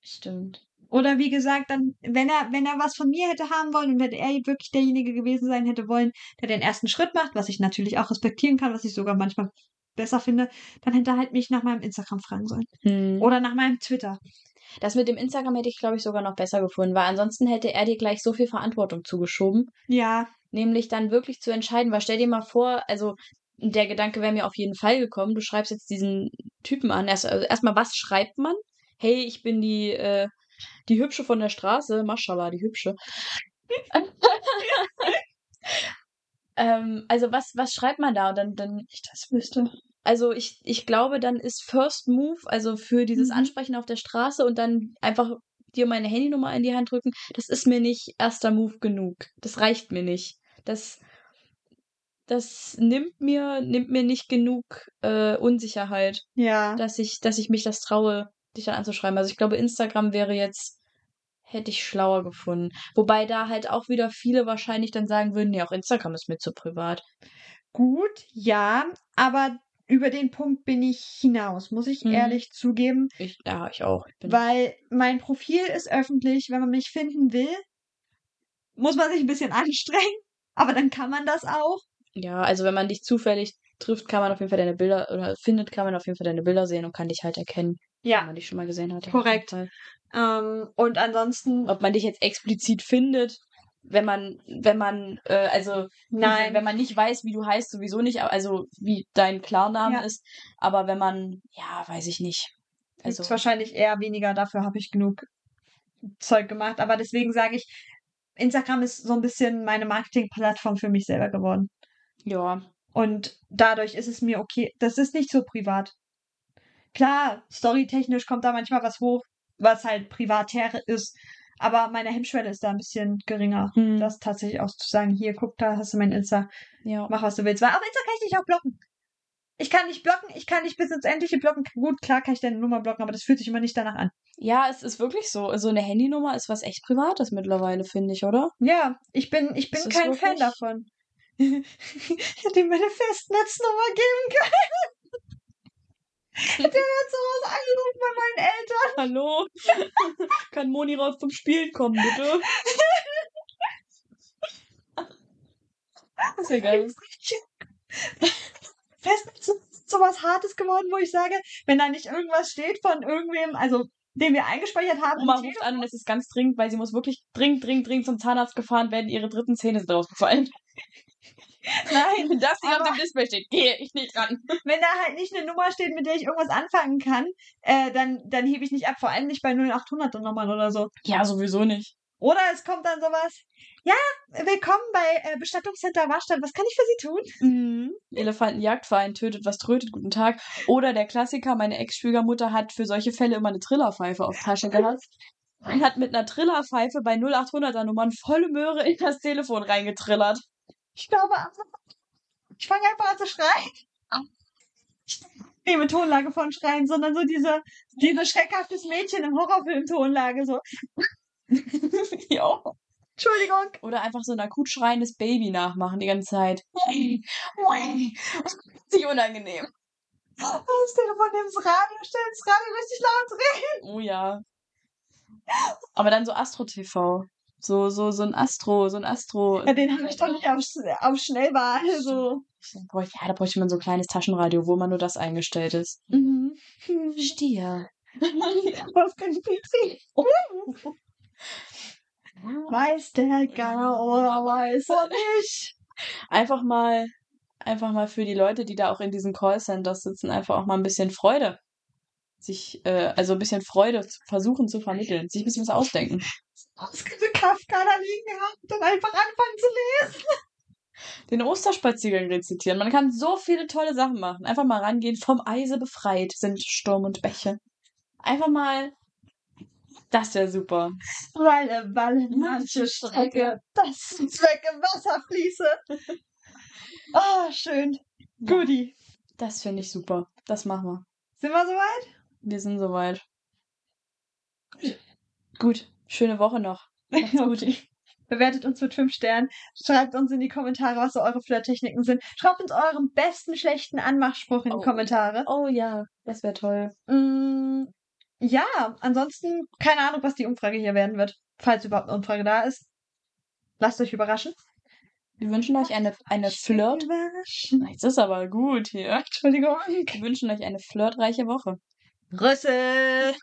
Stimmt.
Oder wie gesagt, dann, wenn er, wenn er was von mir hätte haben wollen und wenn er wirklich derjenige gewesen sein hätte wollen, der den ersten Schritt macht, was ich natürlich auch respektieren kann, was ich sogar manchmal besser finde, dann hätte er halt mich nach meinem Instagram fragen sollen.
Hm.
Oder nach meinem Twitter.
Das mit dem Instagram hätte ich, glaube ich, sogar noch besser gefunden, weil ansonsten hätte er dir gleich so viel Verantwortung zugeschoben.
Ja.
Nämlich dann wirklich zu entscheiden, weil stell dir mal vor, also der Gedanke wäre mir auf jeden Fall gekommen, du schreibst jetzt diesen Typen an. Erst, also erstmal, was schreibt man? Hey, ich bin die, äh, die Hübsche von der Straße, Maschallah, die Hübsche. ähm, also was, was schreibt man da? Und dann, dann, ich das wüsste. Also ich, ich glaube, dann ist First Move, also für dieses
Mhm.
Ansprechen auf der Straße und dann einfach dir meine Handynummer in die Hand drücken, das ist mir nicht erster Move genug. Das reicht mir nicht. Das, das nimmt mir, nimmt mir nicht genug äh, Unsicherheit,
Ja.
dass ich, dass ich mich das traue, dich dann anzuschreiben. Also ich glaube, Instagram wäre jetzt, hätte ich schlauer gefunden. Wobei da halt auch wieder viele wahrscheinlich dann sagen würden, nee, auch Instagram ist mir zu privat.
Gut, ja, aber über den Punkt bin ich hinaus, muss ich
Mhm.
ehrlich zugeben,
Ich, ja, ich auch. Ich
weil mein Profil ist öffentlich. Wenn man mich finden will, muss man sich ein bisschen anstrengen, aber dann kann man das auch.
ja, also wenn man dich zufällig trifft, kann man auf jeden Fall deine Bilder, oder findet, kann man auf jeden Fall deine Bilder sehen und kann dich halt erkennen, wenn
Ja,
man dich schon mal gesehen hat.
Korrekt. ähm, und ansonsten,
ob man dich jetzt explizit findet, wenn man, wenn man, äh, also
nein,
wenn man nicht weiß, wie du heißt, sowieso nicht, also wie dein Klarname
Ja.
ist, aber wenn man, ja, weiß ich nicht.
also
Also
wahrscheinlich eher weniger, dafür habe ich genug Zeug gemacht. Aber deswegen sage ich, Instagram ist so ein bisschen meine Marketingplattform für mich selber geworden.
Ja.
Und dadurch ist es mir okay. Das ist nicht so privat. Klar, storytechnisch kommt da manchmal was hoch, was halt privatär ist. Aber meine Hemmschwelle ist da ein bisschen geringer.
Hm.
Das tatsächlich auch zu sagen, hier, guck, da hast du mein Insta,
Ja.
mach was du willst. Weil auf Insta kann ich dich auch blocken. Ich kann nicht blocken, ich kann nicht bis ins Endliche blocken. Gut, klar kann ich deine Nummer blocken, aber das fühlt sich immer nicht danach an.
Ja, es ist wirklich so. So eine Handynummer ist was echt Privates mittlerweile, finde ich, oder?
Ja, ich bin, ich bin kein Fan
wirklich?
davon. ich hätte ihm meine Festnetznummer geben können. Der hat sowas angerufen bei meinen Eltern.
Hallo? Kann Moni raus zum Spielen kommen, bitte? Das wäre geil.
Festnetz ist sowas Hartes geworden, wo ich sage, wenn da nicht irgendwas steht von irgendwem, also den wir eingespeichert haben.
Oma ruft an und es ist ganz dringend, weil sie muss wirklich dringend, dringend, dringend zum Zahnarzt gefahren werden. Ihre dritten Zähne sind rausgefallen.
Nein,
Wenn das nicht auf dem Display steht, gehe ich nicht ran.
wenn da halt nicht eine Nummer steht, mit der ich irgendwas anfangen kann, äh, dann, dann hebe ich nicht ab, vor allem nicht bei 0800 Nummern oder so.
Ja, sowieso nicht.
Oder es kommt dann sowas, ja, willkommen bei äh, Bestattungscenter Warstadt, was kann ich für Sie tun?
Mhm. Elefantenjagdverein tötet, was trötet, guten Tag. Oder der Klassiker, meine Ex-Schwiegermutter hat für solche Fälle immer eine Trillerpfeife auf Tasche gehabt. Und hat mit einer Trillerpfeife bei 0800er Nummern volle Möhre in das Telefon reingetrillert.
Ich glaube, also, ich fange einfach an zu schreien. Ich nehme Tonlage von Schreien, sondern so diese, diese schreckhaftes Mädchen im Horrorfilm-Tonlage, so,
ja.
Entschuldigung.
Oder einfach so ein akut schreiendes Baby nachmachen die ganze Zeit. Sich unangenehm.
Das Telefon nimmt das Radio, stellt das Radio richtig laut drehen.
Oh ja. Aber dann so Astro-TV. So, so, so ein Astro, so ein Astro.
Ja, den habe ich doch nicht auf, auf Schnellwahl, so.
Ja, da bräuchte man so ein kleines Taschenradio, wo man nur das eingestellt ist.
Mhm.
Stier.
Wolfgang Petri. Weiß der Geier oder weiß er nicht?
Einfach mal, einfach mal für die Leute, die da auch in diesen Callcenters sitzen, einfach auch mal ein bisschen Freude. Sich, äh, also ein bisschen Freude zu versuchen zu vermitteln, sich ein bisschen was ausdenken.
Ausgebe Kafka da liegen haben und dann einfach anfangen zu lesen.
Den Osterspaziergang rezitieren. Man kann so viele tolle Sachen machen. Einfach mal rangehen. Vom Eise befreit sind Sturm und Bäche. Einfach mal. Das wäre super.
Weil Walle manche Strecke, das Zweck im Wasser fließe. Ah, schön. Guti.
Das finde ich super. Das machen wir.
Sind wir soweit?
Wir sind soweit. Gut. Schöne Woche noch. Macht's gut.
Okay. Bewertet uns mit fünf Sternen. Schreibt uns in die Kommentare, was so eure Flirttechniken sind. Schreibt uns euren besten schlechten Anmachspruch in die
Oh.
Kommentare.
Oh ja, das wäre toll.
Mm, ja, ansonsten keine Ahnung, was die Umfrage hier werden wird. Falls überhaupt eine Umfrage da ist. Lasst euch überraschen.
Wir wünschen euch eine, eine Flirt. Jetzt ist aber gut hier.
Entschuldigung.
Wir wünschen euch eine flirtreiche Woche.
Rüssel.